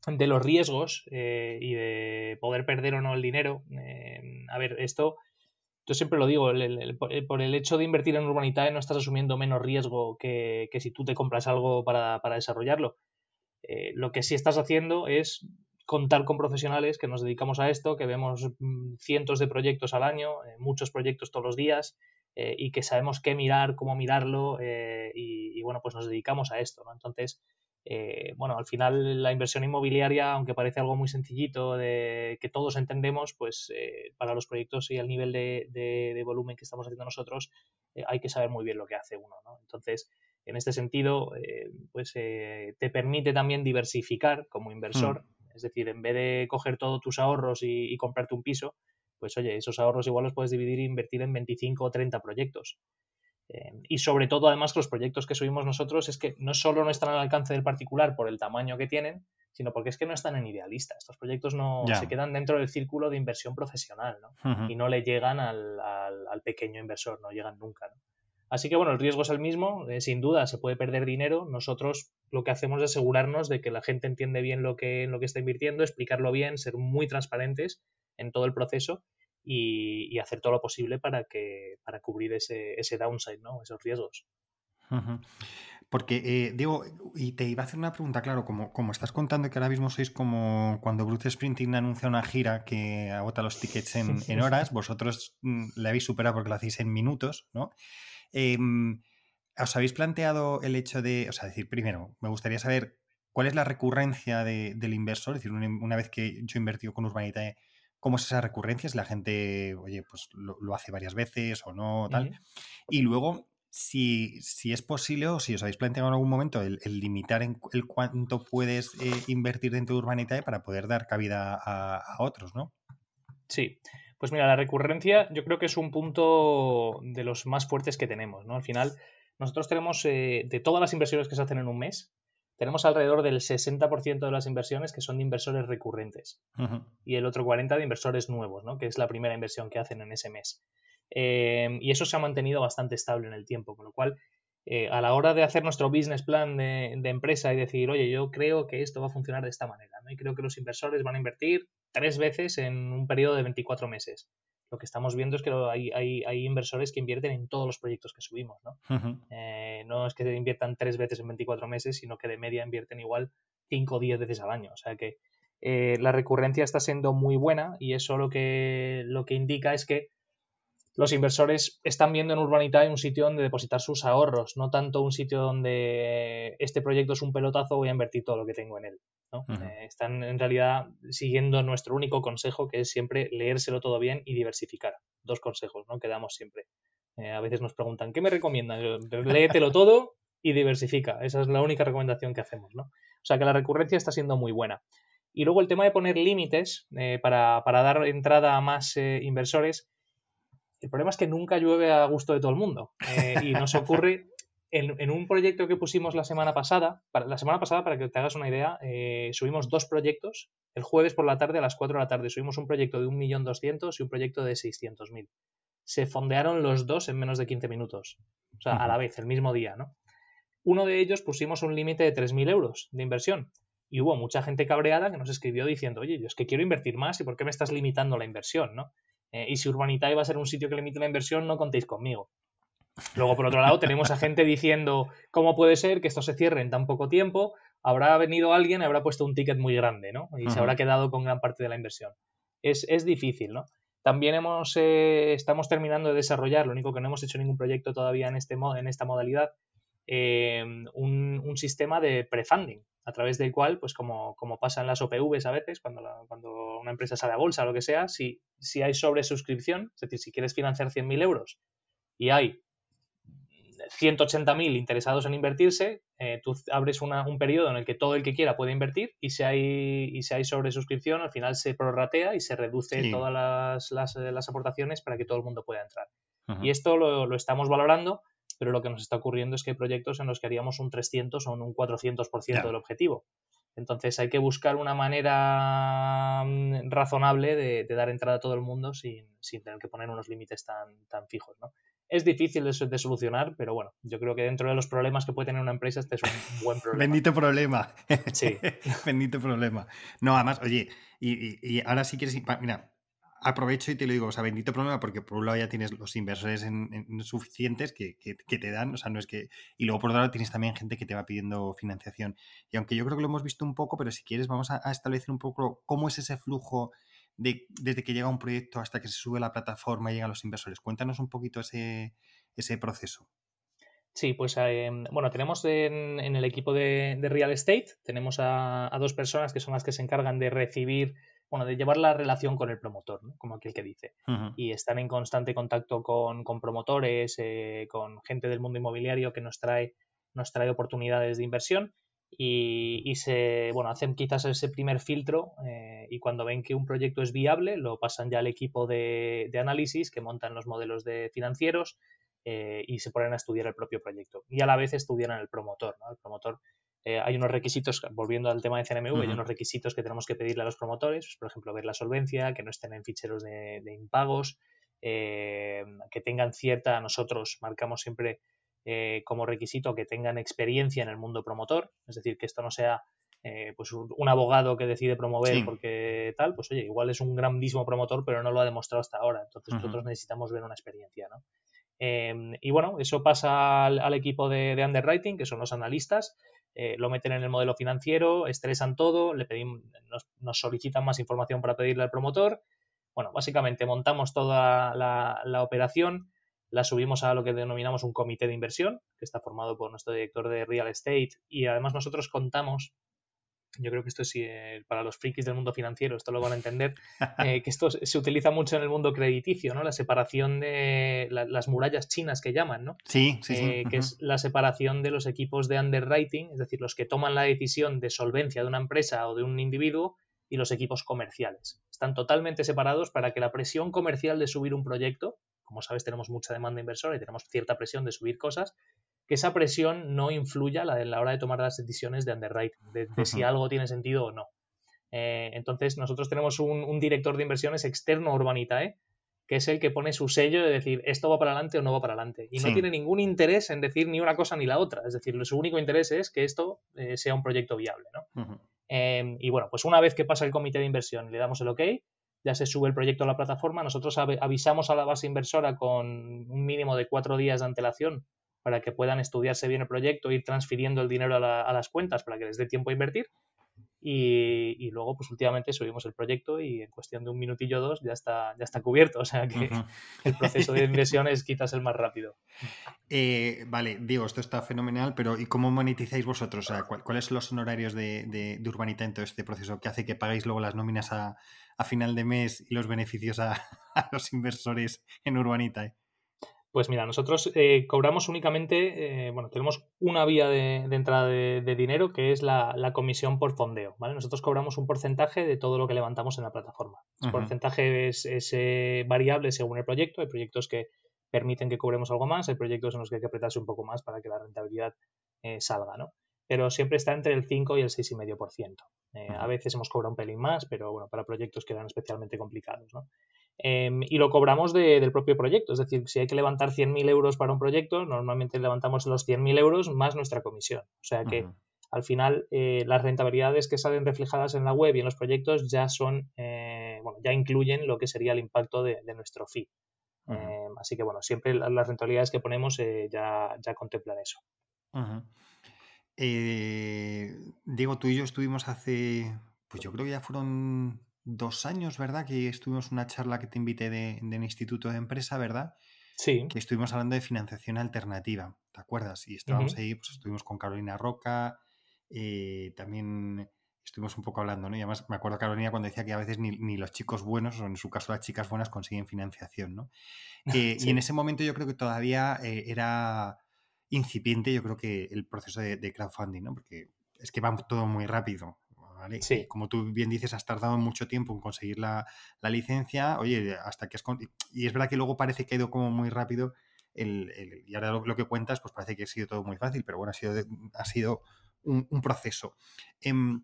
de los riesgos eh, y de poder perder o no el dinero. a ver, esto yo siempre lo digo, por el hecho de invertir en Urbanitae no estás asumiendo menos riesgo que, si tú te compras algo para, desarrollarlo. Eh, lo que sí estás haciendo es contar con profesionales que nos dedicamos a esto, que vemos mm, cientos de proyectos al año, eh, muchos proyectos todos los días, eh, y que sabemos qué mirar, cómo mirarlo, y, y, bueno, pues nos dedicamos a esto, ¿no? Entonces, eh, bueno, al final la inversión inmobiliaria, aunque parece algo muy sencillito de que todos entendemos, pues eh, para los proyectos y al nivel de, volumen que estamos haciendo nosotros, eh, hay que saber muy bien lo que hace uno, ¿no? Entonces, en este sentido, pues te permite también diversificar como inversor, hmm. es decir, en vez de coger todos tus ahorros y, y comprarte un piso, pues oye, esos ahorros igual los puedes dividir e invertir en 25 o 30 proyectos. Em, y sobre todo, además, los proyectos que subimos nosotros es que no solo no están al alcance del particular por el tamaño que tienen, sino porque es que no están en idealista. Estos proyectos no se quedan dentro del círculo de inversión profesional ¿no? y no le llegan al, al, pequeño inversor, no llegan nunca. ¿no? Así que bueno, el riesgo es el mismo, eh, sin duda se puede perder dinero. Nosotros lo que hacemos es asegurarnos de que la gente entiende bien lo que, lo que está invirtiendo, explicarlo bien, ser muy transparentes en todo el proceso y, hacer todo lo posible para que para cubrir ese, ese downside, ¿no? esos riesgos. Porque, eh, digo, y te iba a hacer una pregunta, claro, como, como estás contando que ahora mismo sois como cuando Bruce Sprinting anuncia una gira que agota los tickets en, en horas, vosotros mm, la habéis superado porque lo hacéis en minutos, ¿no? Em, ¿Os habéis planteado el hecho de, o sea, decir, primero, me gustaría saber cuál es la recurrencia del inversor, es decir, una, vez que yo he invertido con Urbanitae, cómo es esa recurrencia, si la gente, oye, pues lo, hace varias veces o no, tal. Y luego, si, si, es posible o si os habéis planteado en algún momento el, limitar en el cuánto puedes eh, invertir dentro de Urbanitae para poder dar cabida a, otros, ¿no? Sí. Pues mira, la recurrencia yo creo que es un punto de los más fuertes que tenemos, ¿no? Al final, nosotros tenemos eh, de todas las inversiones que se hacen en un mes, tenemos alrededor del 60% de las inversiones que son de inversores recurrentes y el otro 40% de inversores nuevos, ¿no? que es la primera inversión que hacen en ese mes. Eh, y eso se ha mantenido bastante estable en el tiempo, con lo cual eh, a la hora de hacer nuestro business plan de, empresa y decir, oye, yo creo que esto va a funcionar de esta manera, ¿no? y creo que los inversores van a invertir tres veces en un periodo de 24 meses lo que estamos viendo es que hay, hay, inversores que invierten en todos los proyectos que subimos, ¿no? Eh, no es que inviertan tres veces en 24 meses, sino que de media invierten igual 5 o 10 veces al año. O sea que eh, la recurrencia está siendo muy buena y eso lo que, lo que indica es que los inversores están viendo en Urbanitae un sitio donde depositar sus ahorros, no tanto un sitio donde este proyecto es un pelotazo, voy a invertir todo lo que tengo en él. Eh, están en realidad siguiendo nuestro único consejo, que es siempre leérselo todo bien y diversificar. Dos consejos ¿no? que damos siempre. Eh, a veces nos preguntan, ¿qué me recomiendan? Léetelo todo y diversifica. Esa es la única recomendación que hacemos. ¿no? O sea que la recurrencia está siendo muy buena. Y luego el tema de poner límites eh, para, para, dar entrada a más inversores el problema es que nunca llueve a gusto de todo el mundo. Eh, y nos ocurre en, un proyecto que pusimos la semana pasada, para, la semana pasada, para que te hagas una idea, eh, subimos dos proyectos. El jueves por la tarde a las 4 de la tarde subimos un proyecto de 1.200.000 y un proyecto de 600.000. Se fondearon los dos en menos de 15 minutos. O sea, a la vez, el mismo día, ¿no? Uno de ellos pusimos un límite de 3.000 euros de inversión. Y hubo mucha gente cabreada que nos escribió diciendo, oye, yo es que quiero invertir más y ¿por qué me estás limitando la inversión? ¿no? Eh, y si Urbanitae va a ser un sitio que limite la inversión, no contéis conmigo. Luego, por otro lado, tenemos a gente diciendo, ¿cómo puede ser que esto se cierre en tan poco tiempo? Habrá venido alguien y habrá puesto un ticket muy grande, ¿no? Y se habrá quedado con gran parte de la inversión. Es, difícil, ¿no? También hemos, eh, estamos terminando de desarrollar, lo único que no hemos hecho ningún proyecto todavía en, este, en esta modalidad, eh, un, sistema de prefunding, a través del cual, pues como, como pasa en las OPVs a veces, cuando, cuando una empresa sale a bolsa o lo que sea, si, si hay sobresuscripción, es decir, si quieres financiar 100.000 euros y hay 180.000 interesados en invertirse, eh, tú abres un periodo en el que todo el que quiera puede invertir y si hay, y si hay sobresuscripción, al final se prorratea y se reduce todas las, las, las, aportaciones para que todo el mundo pueda entrar. Y esto lo, lo, estamos valorando pero lo que nos está ocurriendo es que hay proyectos en los que haríamos un 300 o un 400% del objetivo. Entonces hay que buscar una manera mm, razonable de, dar entrada a todo el mundo sin, tener que poner unos límites tan, tan fijos. es difícil de, solucionar, pero bueno, yo creo que dentro de los problemas que puede tener una empresa, este es un buen [laughs] problema. Bendito problema. Sí. [laughs] Bendito problema. No, además, oye, y, y ahora sí quieres, mira, aprovecho y te lo digo, o sea, bendito problema, porque por un lado ya tienes los inversores en, suficientes que, te dan, o sea, no es que. Y luego por otro lado tienes también gente que te va pidiendo financiación. Y aunque yo creo que lo hemos visto un poco, pero si quieres, vamos a, establecer un poco cómo es ese flujo de, desde que llega un proyecto hasta que se sube la plataforma y llegan los inversores. Cuéntanos un poquito ese, ese proceso. Sí, pues eh, bueno, tenemos en, el equipo de, Real Estate, tenemos a, dos personas que son las que se encargan de recibir bueno, de llevar la relación con el promotor, ¿no? como aquel que dice. Y están en constante contacto con, promotores, eh, con gente del mundo inmobiliario que nos trae, nos trae oportunidades de inversión y, se, bueno, hacen quizás ese primer filtro eh, y cuando ven que un proyecto es viable, lo pasan ya al equipo de, análisis que montan los modelos de financieros eh, y se ponen a estudiar el propio proyecto. Y a la vez estudian el promotor, ¿no? El promotor eh, hay unos requisitos, volviendo al tema de CNMV, hay unos requisitos que tenemos que pedirle a los promotores, pues, por ejemplo, ver la solvencia, que no estén en ficheros de, impagos, eh, que tengan cierta, nosotros marcamos siempre eh, como requisito que tengan experiencia en el mundo promotor, es decir, que esto no sea pues un, abogado que decide promover porque tal, pues oye, igual es un grandísimo promotor, pero no lo ha demostrado hasta ahora, entonces nosotros necesitamos ver una experiencia, ¿no? y bueno, eso pasa al, equipo de, de underwriting, que son los analistas, eh, lo meten en el modelo financiero, estresan todo, le pedimos, nos, solicitan más información para pedirle al promotor. Bueno, básicamente montamos toda la, operación, la subimos a lo que denominamos un comité de inversión, que está formado por nuestro director de real estate y además nosotros contamos yo creo que esto es eh, para los frikis del mundo financiero, esto lo van a entender, [laughs] eh, que esto se utiliza mucho en el mundo crediticio, ¿no? La separación de las murallas chinas que llaman, ¿no? Sí, sí, sí. Eh, que es la separación de los equipos de underwriting, es decir, los que toman la decisión de solvencia de una empresa o de un individuo y los equipos comerciales. Están totalmente separados para que la presión comercial de subir un proyecto, como sabes, tenemos mucha demanda inversora y tenemos cierta presión de subir cosas, que esa presión no influya a la, hora de tomar las decisiones de underwriting, de, si algo tiene sentido o no. Eh, entonces, nosotros tenemos un, director de inversiones externo a Urbanitae, que es el que pone su sello de decir esto va para adelante o no va para adelante. Y no tiene ningún interés en decir ni una cosa ni la otra. Es decir, su único interés es que esto eh, sea un proyecto viable. Em, y bueno, pues una vez que pasa el comité de inversión y le damos el OK, ya se sube el proyecto a la plataforma. Nosotros avisamos a la base inversora con un mínimo de cuatro días de antelación para que puedan estudiarse bien el proyecto, ir transfiriendo el dinero a, las cuentas para que les dé tiempo a invertir. Y, luego, pues últimamente subimos el proyecto y en cuestión de un minutillo o dos ya está, ya está cubierto. O sea que [laughs] el proceso de inversión es quizás el más rápido. Eh, vale, digo, esto está fenomenal, pero ¿y cómo monetizáis vosotros? O sea, ¿Cuáles son los honorarios de, de, Urbanita en todo este proceso? ¿Qué hace que paguéis luego las nóminas a, final de mes y los beneficios a, [laughs] los inversores en Urbanita? Pues mira, nosotros eh, cobramos únicamente, eh, bueno, tenemos una vía de, entrada de, dinero que es la, comisión por fondeo, ¿vale? Nosotros cobramos un porcentaje de todo lo que levantamos en la plataforma. El porcentaje es, eh, variable según el proyecto. Hay proyectos que permiten que cobremos algo más, hay proyectos en los que hay que apretarse un poco más para que la rentabilidad salga, ¿no? Pero siempre está entre el 5 y el 6,5%. A veces hemos cobrado un pelín más, pero bueno, para proyectos que eran especialmente complicados, ¿no? Em, y lo cobramos del propio proyecto. Es decir, si hay que levantar 100.000 euros para un proyecto, normalmente levantamos los 100.000 euros más nuestra comisión. O sea que al final eh, las rentabilidades que salen reflejadas en la web y en los proyectos ya son, eh, bueno, ya incluyen lo que sería el impacto de, nuestro fee. Em, así que bueno, siempre las rentabilidades que ponemos eh, ya, ya contemplan eso. Diego, tú y yo estuvimos hace, pues yo creo que ya fueron dos años, ¿verdad? Que estuvimos una charla que te invité de, del Instituto de Empresa, ¿verdad? Sí. Que estuvimos hablando de financiación alternativa, ¿te acuerdas? Y estábamos ahí, pues estuvimos con Carolina Roca, eh, también estuvimos un poco hablando, ¿no? Y además me acuerdo Carolina cuando decía que a veces ni, los chicos buenos, o en su caso las chicas buenas, consiguen financiación, ¿no? [laughs] Eh, y en ese momento yo creo que todavía eh, era incipiente, yo creo que el proceso de, de crowdfunding, ¿no? Porque es que va todo muy rápido. Como tú bien dices, has tardado mucho tiempo en conseguir la, licencia, oye, hasta que has... Y es verdad que luego parece que ha ido como muy rápido el, y ahora lo, que cuentas, pues parece que ha sido todo muy fácil, pero bueno, ha sido, ha sido un, proceso. Em,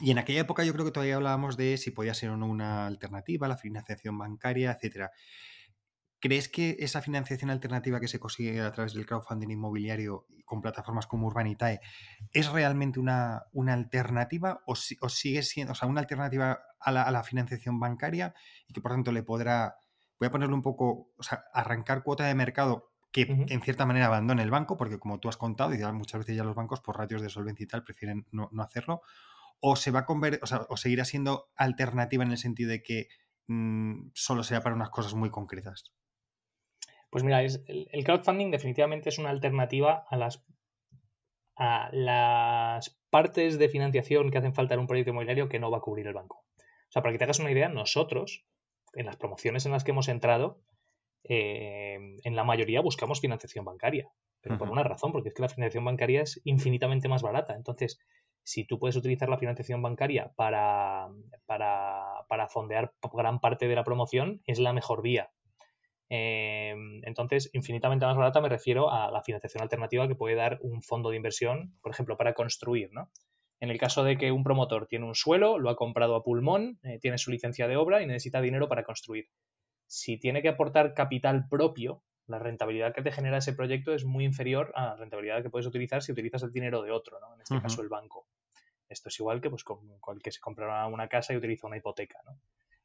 y en aquella época yo creo que todavía hablábamos de si podía ser o no una alternativa, la financiación bancaria, etcétera. ¿Crees que esa financiación alternativa que se consigue a través del crowdfunding inmobiliario con plataformas como Urbanitae es realmente una, una alternativa o, sigue siendo, o sea, una alternativa a la, financiación bancaria y que por tanto le podrá, voy a ponerle un poco, o sea, arrancar cuota de mercado que en cierta manera abandone el banco, porque como tú has contado, y muchas veces ya los bancos por ratios de solvencia y tal prefieren no, hacerlo, o se va a convertir, o, sea, o seguirá siendo alternativa en el sentido de que mm, solo sea para unas cosas muy concretas. Pues mira, el, crowdfunding definitivamente es una alternativa a las, a las partes de financiación que hacen falta en un proyecto inmobiliario que no va a cubrir el banco. O sea, para que te hagas una idea, nosotros, en las promociones en las que hemos entrado, eh, en la mayoría buscamos financiación bancaria. Pero por una razón, porque es que la financiación bancaria es infinitamente más barata. Entonces, si tú puedes utilizar la financiación bancaria para, para, para fondear gran parte de la promoción, es la mejor vía. Em, entonces, infinitamente más barata me refiero a la financiación alternativa que puede dar un fondo de inversión, por ejemplo, para construir, ¿no? En el caso de que un promotor tiene un suelo, lo ha comprado a pulmón, eh, tiene su licencia de obra y necesita dinero para construir. Si tiene que aportar capital propio, la rentabilidad que te genera ese proyecto es muy inferior a la rentabilidad que puedes utilizar si utilizas el dinero de otro, ¿no? En este caso el banco. Esto es igual que pues, con, el que se compra una casa y utiliza una hipoteca, ¿no?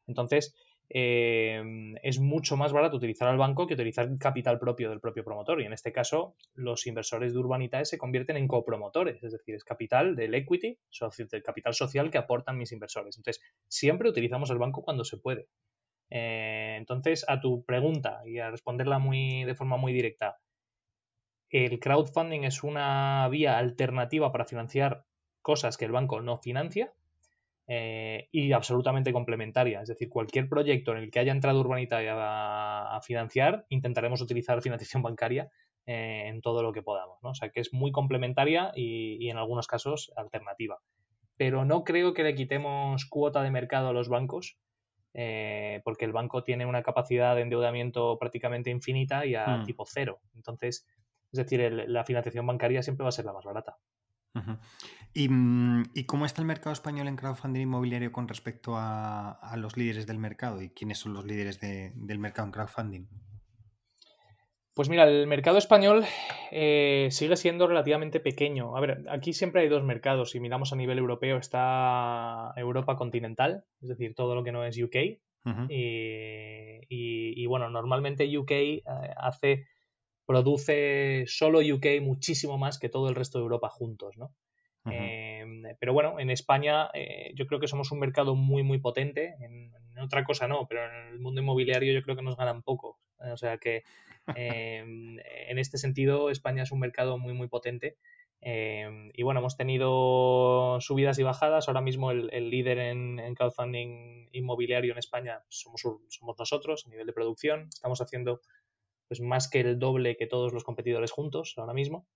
Entonces, Em, es mucho más barato utilizar al banco que utilizar capital propio del propio promotor. Y en este caso, los inversores de Urbanitae se convierten en copromotores, es decir, es capital del equity, del capital social que aportan mis inversores. Entonces, siempre utilizamos el banco cuando se puede. Eh, entonces, a tu pregunta y a responderla muy, de forma muy directa, el crowdfunding es una vía alternativa para financiar cosas que el banco no financia eh, y absolutamente complementaria. Es decir, cualquier proyecto en el que haya entrado Urbanita a, financiar, intentaremos utilizar financiación [laughs] bancaria eh, en todo lo que podamos. ¿no? O sea, que es muy complementaria y, en algunos casos alternativa. Pero no creo que le quitemos cuota de mercado a los bancos, eh, porque el banco tiene una capacidad de endeudamiento prácticamente infinita y a hmm. tipo cero. Entonces, es decir, la financiación bancaria siempre va a ser la más barata. Mm, ¿Y, cómo está el mercado español en crowdfunding inmobiliario con respecto a, los líderes del mercado? ¿Y quiénes son los líderes del mercado en crowdfunding? Pues mira, el mercado español eh, sigue siendo relativamente pequeño. A ver, aquí siempre hay dos mercados. Si miramos a nivel europeo está Europa continental, es decir, todo lo que no es UK. y, bueno, normalmente UK eh, hace produce solo UK muchísimo más que todo el resto de Europa juntos, ¿no? Em, pero bueno, en España eh, yo creo que somos un mercado muy, muy potente. En, otra cosa no, pero en el mundo inmobiliario yo creo que nos ganan poco. O sea que [laughs] em, en este sentido España es un mercado muy, muy potente. Y bueno, hemos tenido subidas y bajadas. Ahora mismo el, líder en, en, crowdfunding inmobiliario en España somos, somos nosotros a nivel de producción. Estamos haciendo pues más que el doble que todos los competidores juntos ahora mismo.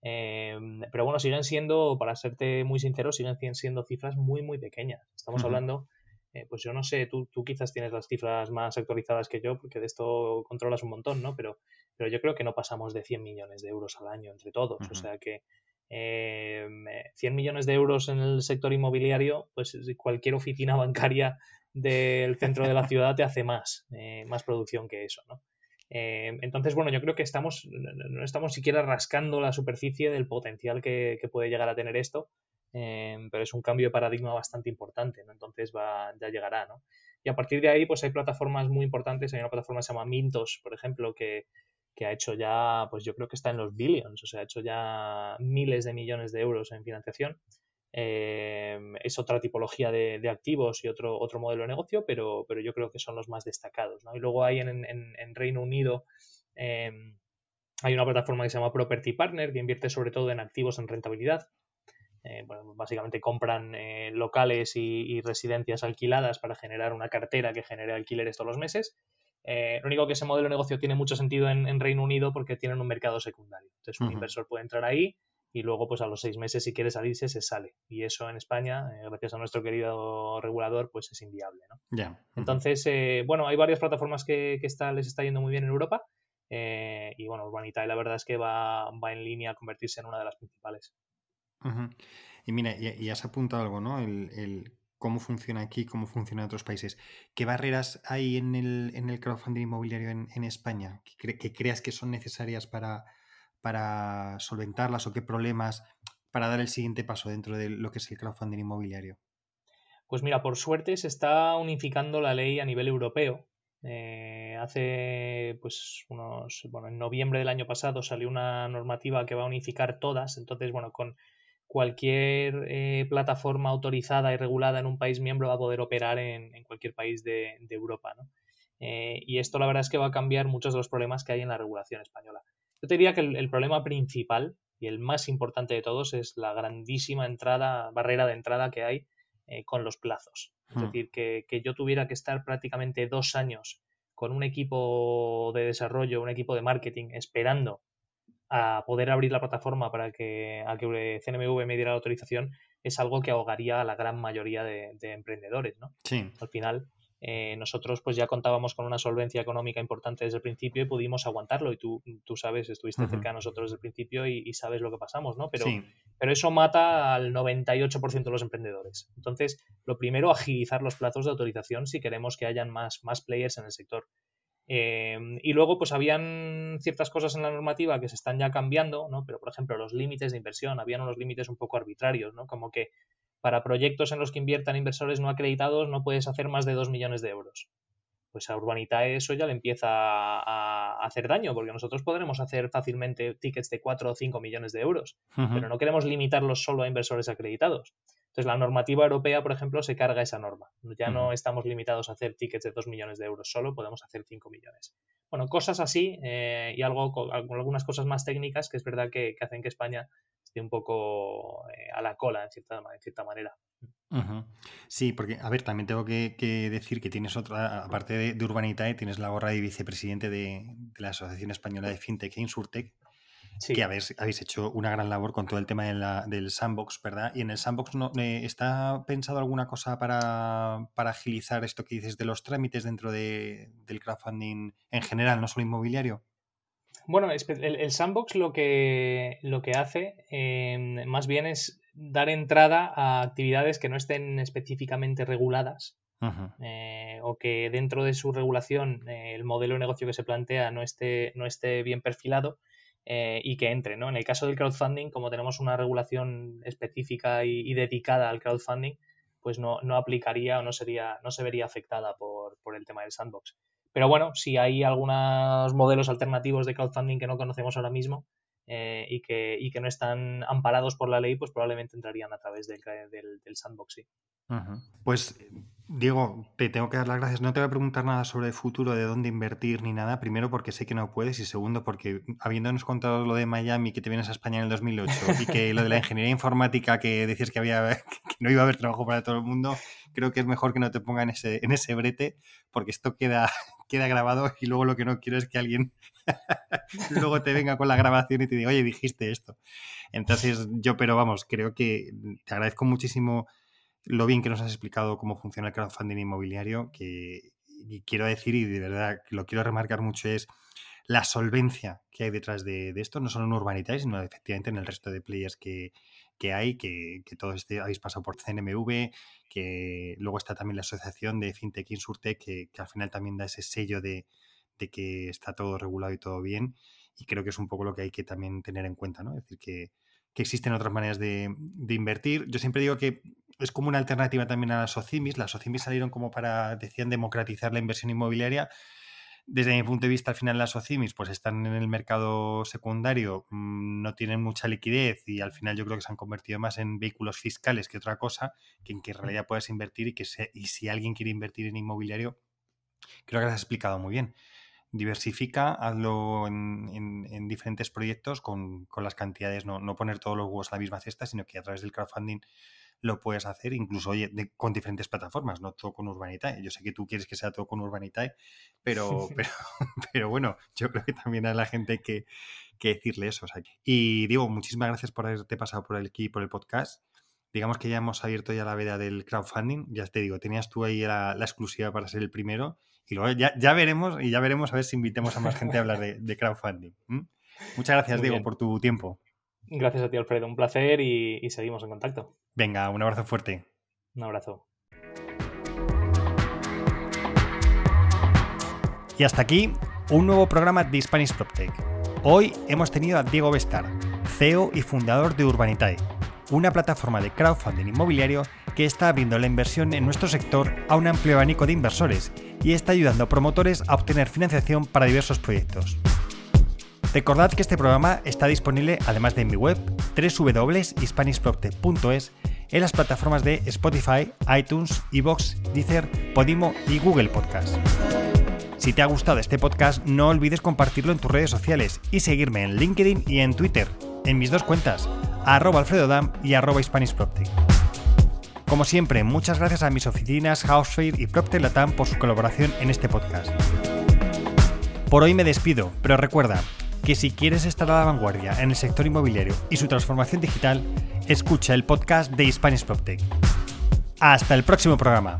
Em, pero bueno, siguen siendo, para serte muy sincero, siguen siendo cifras muy, muy pequeñas. Estamos hablando, eh, pues yo no sé, tú, tú, quizás tienes las cifras más actualizadas que yo, porque de esto controlas un montón, ¿no? Pero, pero yo creo que no pasamos de 100 millones de euros al año entre todos. O sea que 100 em, millones de euros en el sector inmobiliario, pues cualquier oficina [laughs] bancaria del centro de la ciudad te hace más, eh, más producción que eso, ¿no? Eh, entonces, bueno, yo creo que estamos, no estamos siquiera rascando la superficie del potencial que, puede llegar a tener esto, eh, pero es un cambio de paradigma bastante importante, ¿no? Entonces va, ya llegará, ¿no? Y a partir de ahí, pues hay plataformas muy importantes, hay una plataforma que se llama Mintos, por ejemplo, que, que ha hecho ya, pues yo creo que está en los billions, o sea, ha hecho ya miles de millones de euros en financiación. Em, es otra tipología de, activos y otro, otro modelo de negocio, pero, pero yo creo que son los más destacados. Y luego hay en, en, Reino Unido, em, hay una plataforma que se llama Property Partner, que invierte sobre todo en activos en rentabilidad. Eh, básicamente compran eh, locales y, residencias alquiladas para generar una cartera que genere alquileres todos los meses. Eh, lo único que ese modelo de negocio tiene mucho sentido en, Reino Unido porque tienen un mercado secundario. Entonces, un inversor puede entrar ahí, y luego pues a los seis meses si quiere salirse se sale y eso en España eh, gracias a nuestro querido regulador pues es inviable ¿no? Ya. entonces eh, bueno hay varias plataformas que, está, les está yendo muy bien en Europa eh, y bueno Urbanitae la verdad es que va, va en línea a convertirse en una de las principales y mira y, has apuntado algo no el, cómo funciona aquí, cómo funciona en otros países. ¿Qué barreras hay en el, en el crowdfunding inmobiliario en, España que, creas que son necesarias para, para solventarlas o qué problemas para dar el siguiente paso dentro de lo que es el crowdfunding inmobiliario? Pues mira, por suerte se está unificando la ley a nivel europeo. Eh, hace pues unos, bueno, en noviembre del año pasado salió una normativa que va a unificar todas. Entonces, bueno, con cualquier eh, plataforma autorizada y regulada en un país miembro va a poder operar en, cualquier país de, Europa. Eh, y esto la verdad es que va a cambiar muchos de los problemas que hay en la regulación española. Yo te diría que el, problema principal y el más importante de todos es la grandísima entrada, barrera de entrada que hay eh, con los plazos. Es hmm. decir, que, que yo tuviera que estar prácticamente dos años con un equipo de desarrollo, un equipo de marketing, esperando a poder abrir la plataforma para que, a que CNMV me diera la autorización es algo que ahogaría a la gran mayoría de, emprendedores, ¿no? Sí. Al final, eh, nosotros pues ya contábamos con una solvencia económica importante desde el principio y pudimos aguantarlo y tú, tú sabes, estuviste cerca de nosotros desde el principio y, sabes lo que pasamos, ¿no? Pero, pero eso mata al 98% de los emprendedores. Entonces, lo primero, agilizar los plazos de autorización si queremos que hayan más, más players en el sector. Em, y luego, pues habían ciertas cosas en la normativa que se están ya cambiando, ¿no? Pero, por ejemplo, los límites de inversión, habían unos límites un poco arbitrarios, ¿no? Como que para proyectos en los que inviertan inversores no acreditados no puedes hacer más de 2 millones de euros. Pues a Urbanitae eso ya le empieza a, hacer daño, porque nosotros podremos hacer fácilmente tickets de 4 o 5 millones de euros, pero no queremos limitarlos solo a inversores acreditados. Entonces, la normativa europea, por ejemplo, se carga esa norma. Ya no estamos limitados a hacer tickets de 2 millones de euros solo, podemos hacer 5 millones. Bueno, cosas así eh, y algo, algunas cosas más técnicas que es verdad que, hacen que España esté un poco eh, a la cola, en cierta, cierta manera. Sí, porque, a ver, también tengo que, decir que tienes otra, aparte de, Urbanitae, tienes la gorra de vicepresidente de, de la Asociación Española de FinTech e Insurtech, que habéis, habéis, hecho una gran labor con todo el tema del sandbox, ¿verdad? Y en el sandbox no, eh, ¿está pensado alguna cosa para, agilizar esto que dices de los trámites dentro del crowdfunding en general, no solo inmobiliario? Bueno, el, sandbox lo que, lo que hace em, más bien es dar entrada a actividades que no estén específicamente reguladas eh, o que dentro de su regulación eh, el modelo de negocio que se plantea no esté, no esté bien perfilado eh, y que entre. ¿no? En el caso del crowdfunding, como tenemos una regulación específica y, dedicada al crowdfunding, pues no, no, aplicaría o no, sería, no se vería afectada por, por el tema del sandbox. Pero bueno, si hay algunos modelos alternativos de crowdfunding que no conocemos ahora mismo, eh, y, que, y, que, no están amparados por la ley, pues probablemente entrarían a través del, del, del Pues Diego, te tengo que dar las gracias. No te voy a preguntar nada sobre el futuro, de dónde invertir ni nada. Primero porque sé que no puedes y segundo porque habiéndonos contado lo de Miami, que te vienes a España en el 2008 y que lo de la ingeniería informática que decías que, había, [laughs] no iba a haber trabajo para todo el mundo, creo que es mejor que no te ponga en ese, en ese brete porque esto queda, [laughs] queda grabado y luego lo que no quiero es que alguien [laughs] luego te venga con la grabación y te diga, oye, dijiste esto. Entonces yo, pero vamos, creo que te agradezco muchísimo lo bien que nos has explicado cómo funciona el crowdfunding inmobiliario, que quiero decir, y de verdad lo quiero remarcar mucho, es la solvencia que hay detrás de, esto, no solo en Urbanitae, sino efectivamente en el resto de players que, hay, que, todos este, habéis pasado por CNMV, que luego está también la asociación de FinTech Insurtech, que, que al final también da ese sello de, que está todo regulado y todo bien, y creo que es un poco lo que hay que también tener en cuenta, ¿no? Es decir, que, existen otras maneras de, de, invertir. Yo siempre digo que es como una alternativa también a las OCIMIS. Las OCIMIS salieron como para, decían, democratizar la inversión inmobiliaria. Desde mi punto de vista, al final las OCIMIS pues están en el mercado secundario, mm, no tienen mucha liquidez y al final yo creo que se han convertido más en vehículos fiscales que otra cosa, que en que en realidad puedes invertir y que y si alguien quiere invertir en inmobiliario, creo que lo has explicado muy bien. Diversifica, hazlo en, diferentes proyectos con, las cantidades, no, no poner todos los huevos a la misma cesta, sino que a través del crowdfunding lo puedes hacer incluso oye, con diferentes plataformas, no todo con Urbanitae. Yo sé que tú quieres que sea todo con Urbanitae, pero, [laughs] pero, [laughs] pero bueno, yo creo que también a la gente que, que decirle eso. y digo, muchísimas gracias por haberte pasado por aquí, por el podcast. Digamos que ya hemos abierto ya la veda del crowdfunding. Ya te digo, tenías tú ahí la, exclusiva para ser el primero. Y luego ya, ya, veremos y ya veremos a ver si invitemos a más gente a hablar de, crowdfunding. Muchas gracias, Diego, por tu tiempo. Gracias a ti, Alfredo. Un placer y, seguimos en contacto. Venga, un abrazo fuerte. Un abrazo. Y hasta aquí un nuevo programa de Spanish PropTech. Hoy hemos tenido a Diego Bestar, CEO y fundador de Urbanitae, una plataforma de crowdfunding inmobiliario que está abriendo la inversión en nuestro sector a un amplio abanico de inversores y está ayudando promotores a obtener financiación para diversos proyectos. Recordad que este programa está disponible además de en mi web www.hispanishproptech.es en las plataformas de Spotify, iTunes, Evox, Deezer, Podimo y Google Podcast. Si te ha gustado este podcast, no olvides compartirlo en tus redes sociales y seguirme en LinkedIn y en Twitter, en mis dos cuentas, arroba alfredodam y arroba. Como siempre, muchas gracias a mis oficinas Housefair y Proptech Latam por su colaboración en este podcast. Por hoy me despido, pero recuerda que si quieres estar a la vanguardia en el sector inmobiliario y su transformación digital, escucha el podcast de Spanish PropTech. Hasta el próximo programa.